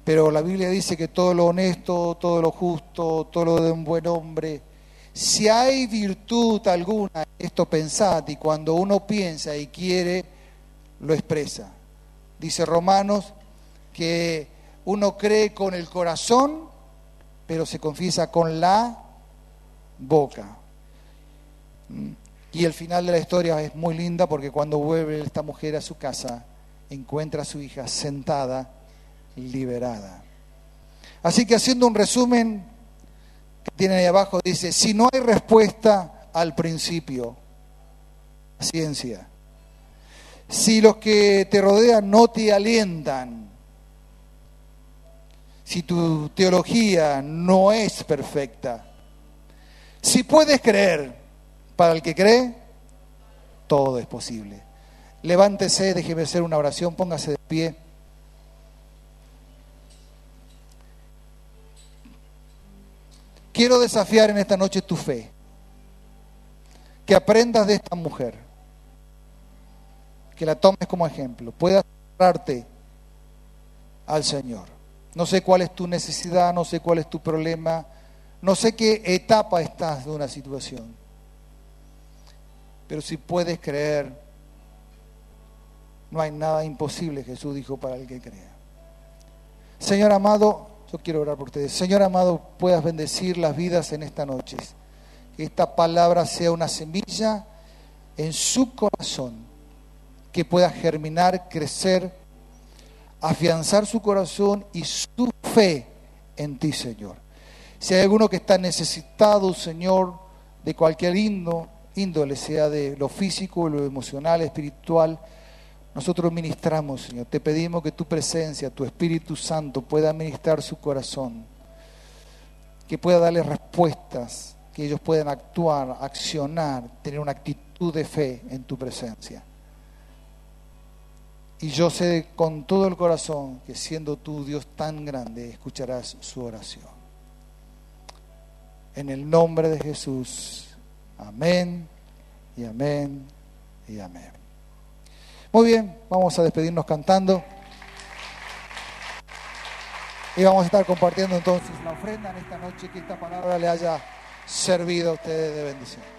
Pero la Biblia dice que todo lo honesto, todo lo justo, todo lo de un buen hombre, si hay virtud alguna, esto pensad, y cuando uno piensa y quiere, lo expresa. Dice Romanos que uno cree con el corazón, pero se confiesa con la boca. Y el final de la historia es muy linda porque cuando vuelve esta mujer a su casa, encuentra a su hija sentada liberada. Así que haciendo un resumen que tiene ahí abajo, dice, si no hay respuesta al principio, ciencia. Si los que te rodean no te alientan, si tu teología no es perfecta, si puedes creer, para el que cree, todo es posible. Levántese, déjeme hacer una oración, póngase de pie. Quiero desafiar en esta noche tu fe. Que aprendas de esta mujer. Que la tomes como ejemplo. Puedas acercarte al Señor. No sé cuál es tu necesidad, no sé cuál es tu problema, no sé qué etapa estás de una situación. Pero si puedes creer, no hay nada imposible, Jesús dijo, para el que crea. Señor amado, yo quiero orar por ustedes. Señor amado, puedas bendecir las vidas en esta noche. Que esta palabra sea una semilla en su corazón, que pueda germinar, crecer, afianzar su corazón y su fe en ti, Señor. Si hay alguno que está necesitado, Señor, de cualquier índole, sea de lo físico, lo emocional, espiritual, nosotros ministramos, Señor. Te pedimos que tu presencia, tu Espíritu Santo pueda ministrar su corazón, que pueda darle respuestas, que ellos puedan actuar, accionar, tener una actitud de fe en tu presencia. Y yo sé con todo el corazón que siendo tú Dios tan grande, escucharás su oración. En el nombre de Jesús. Amén y amén y amén. Muy bien, vamos a despedirnos cantando. Y vamos a estar compartiendo entonces la ofrenda en esta noche, que esta palabra le haya servido a ustedes de bendición.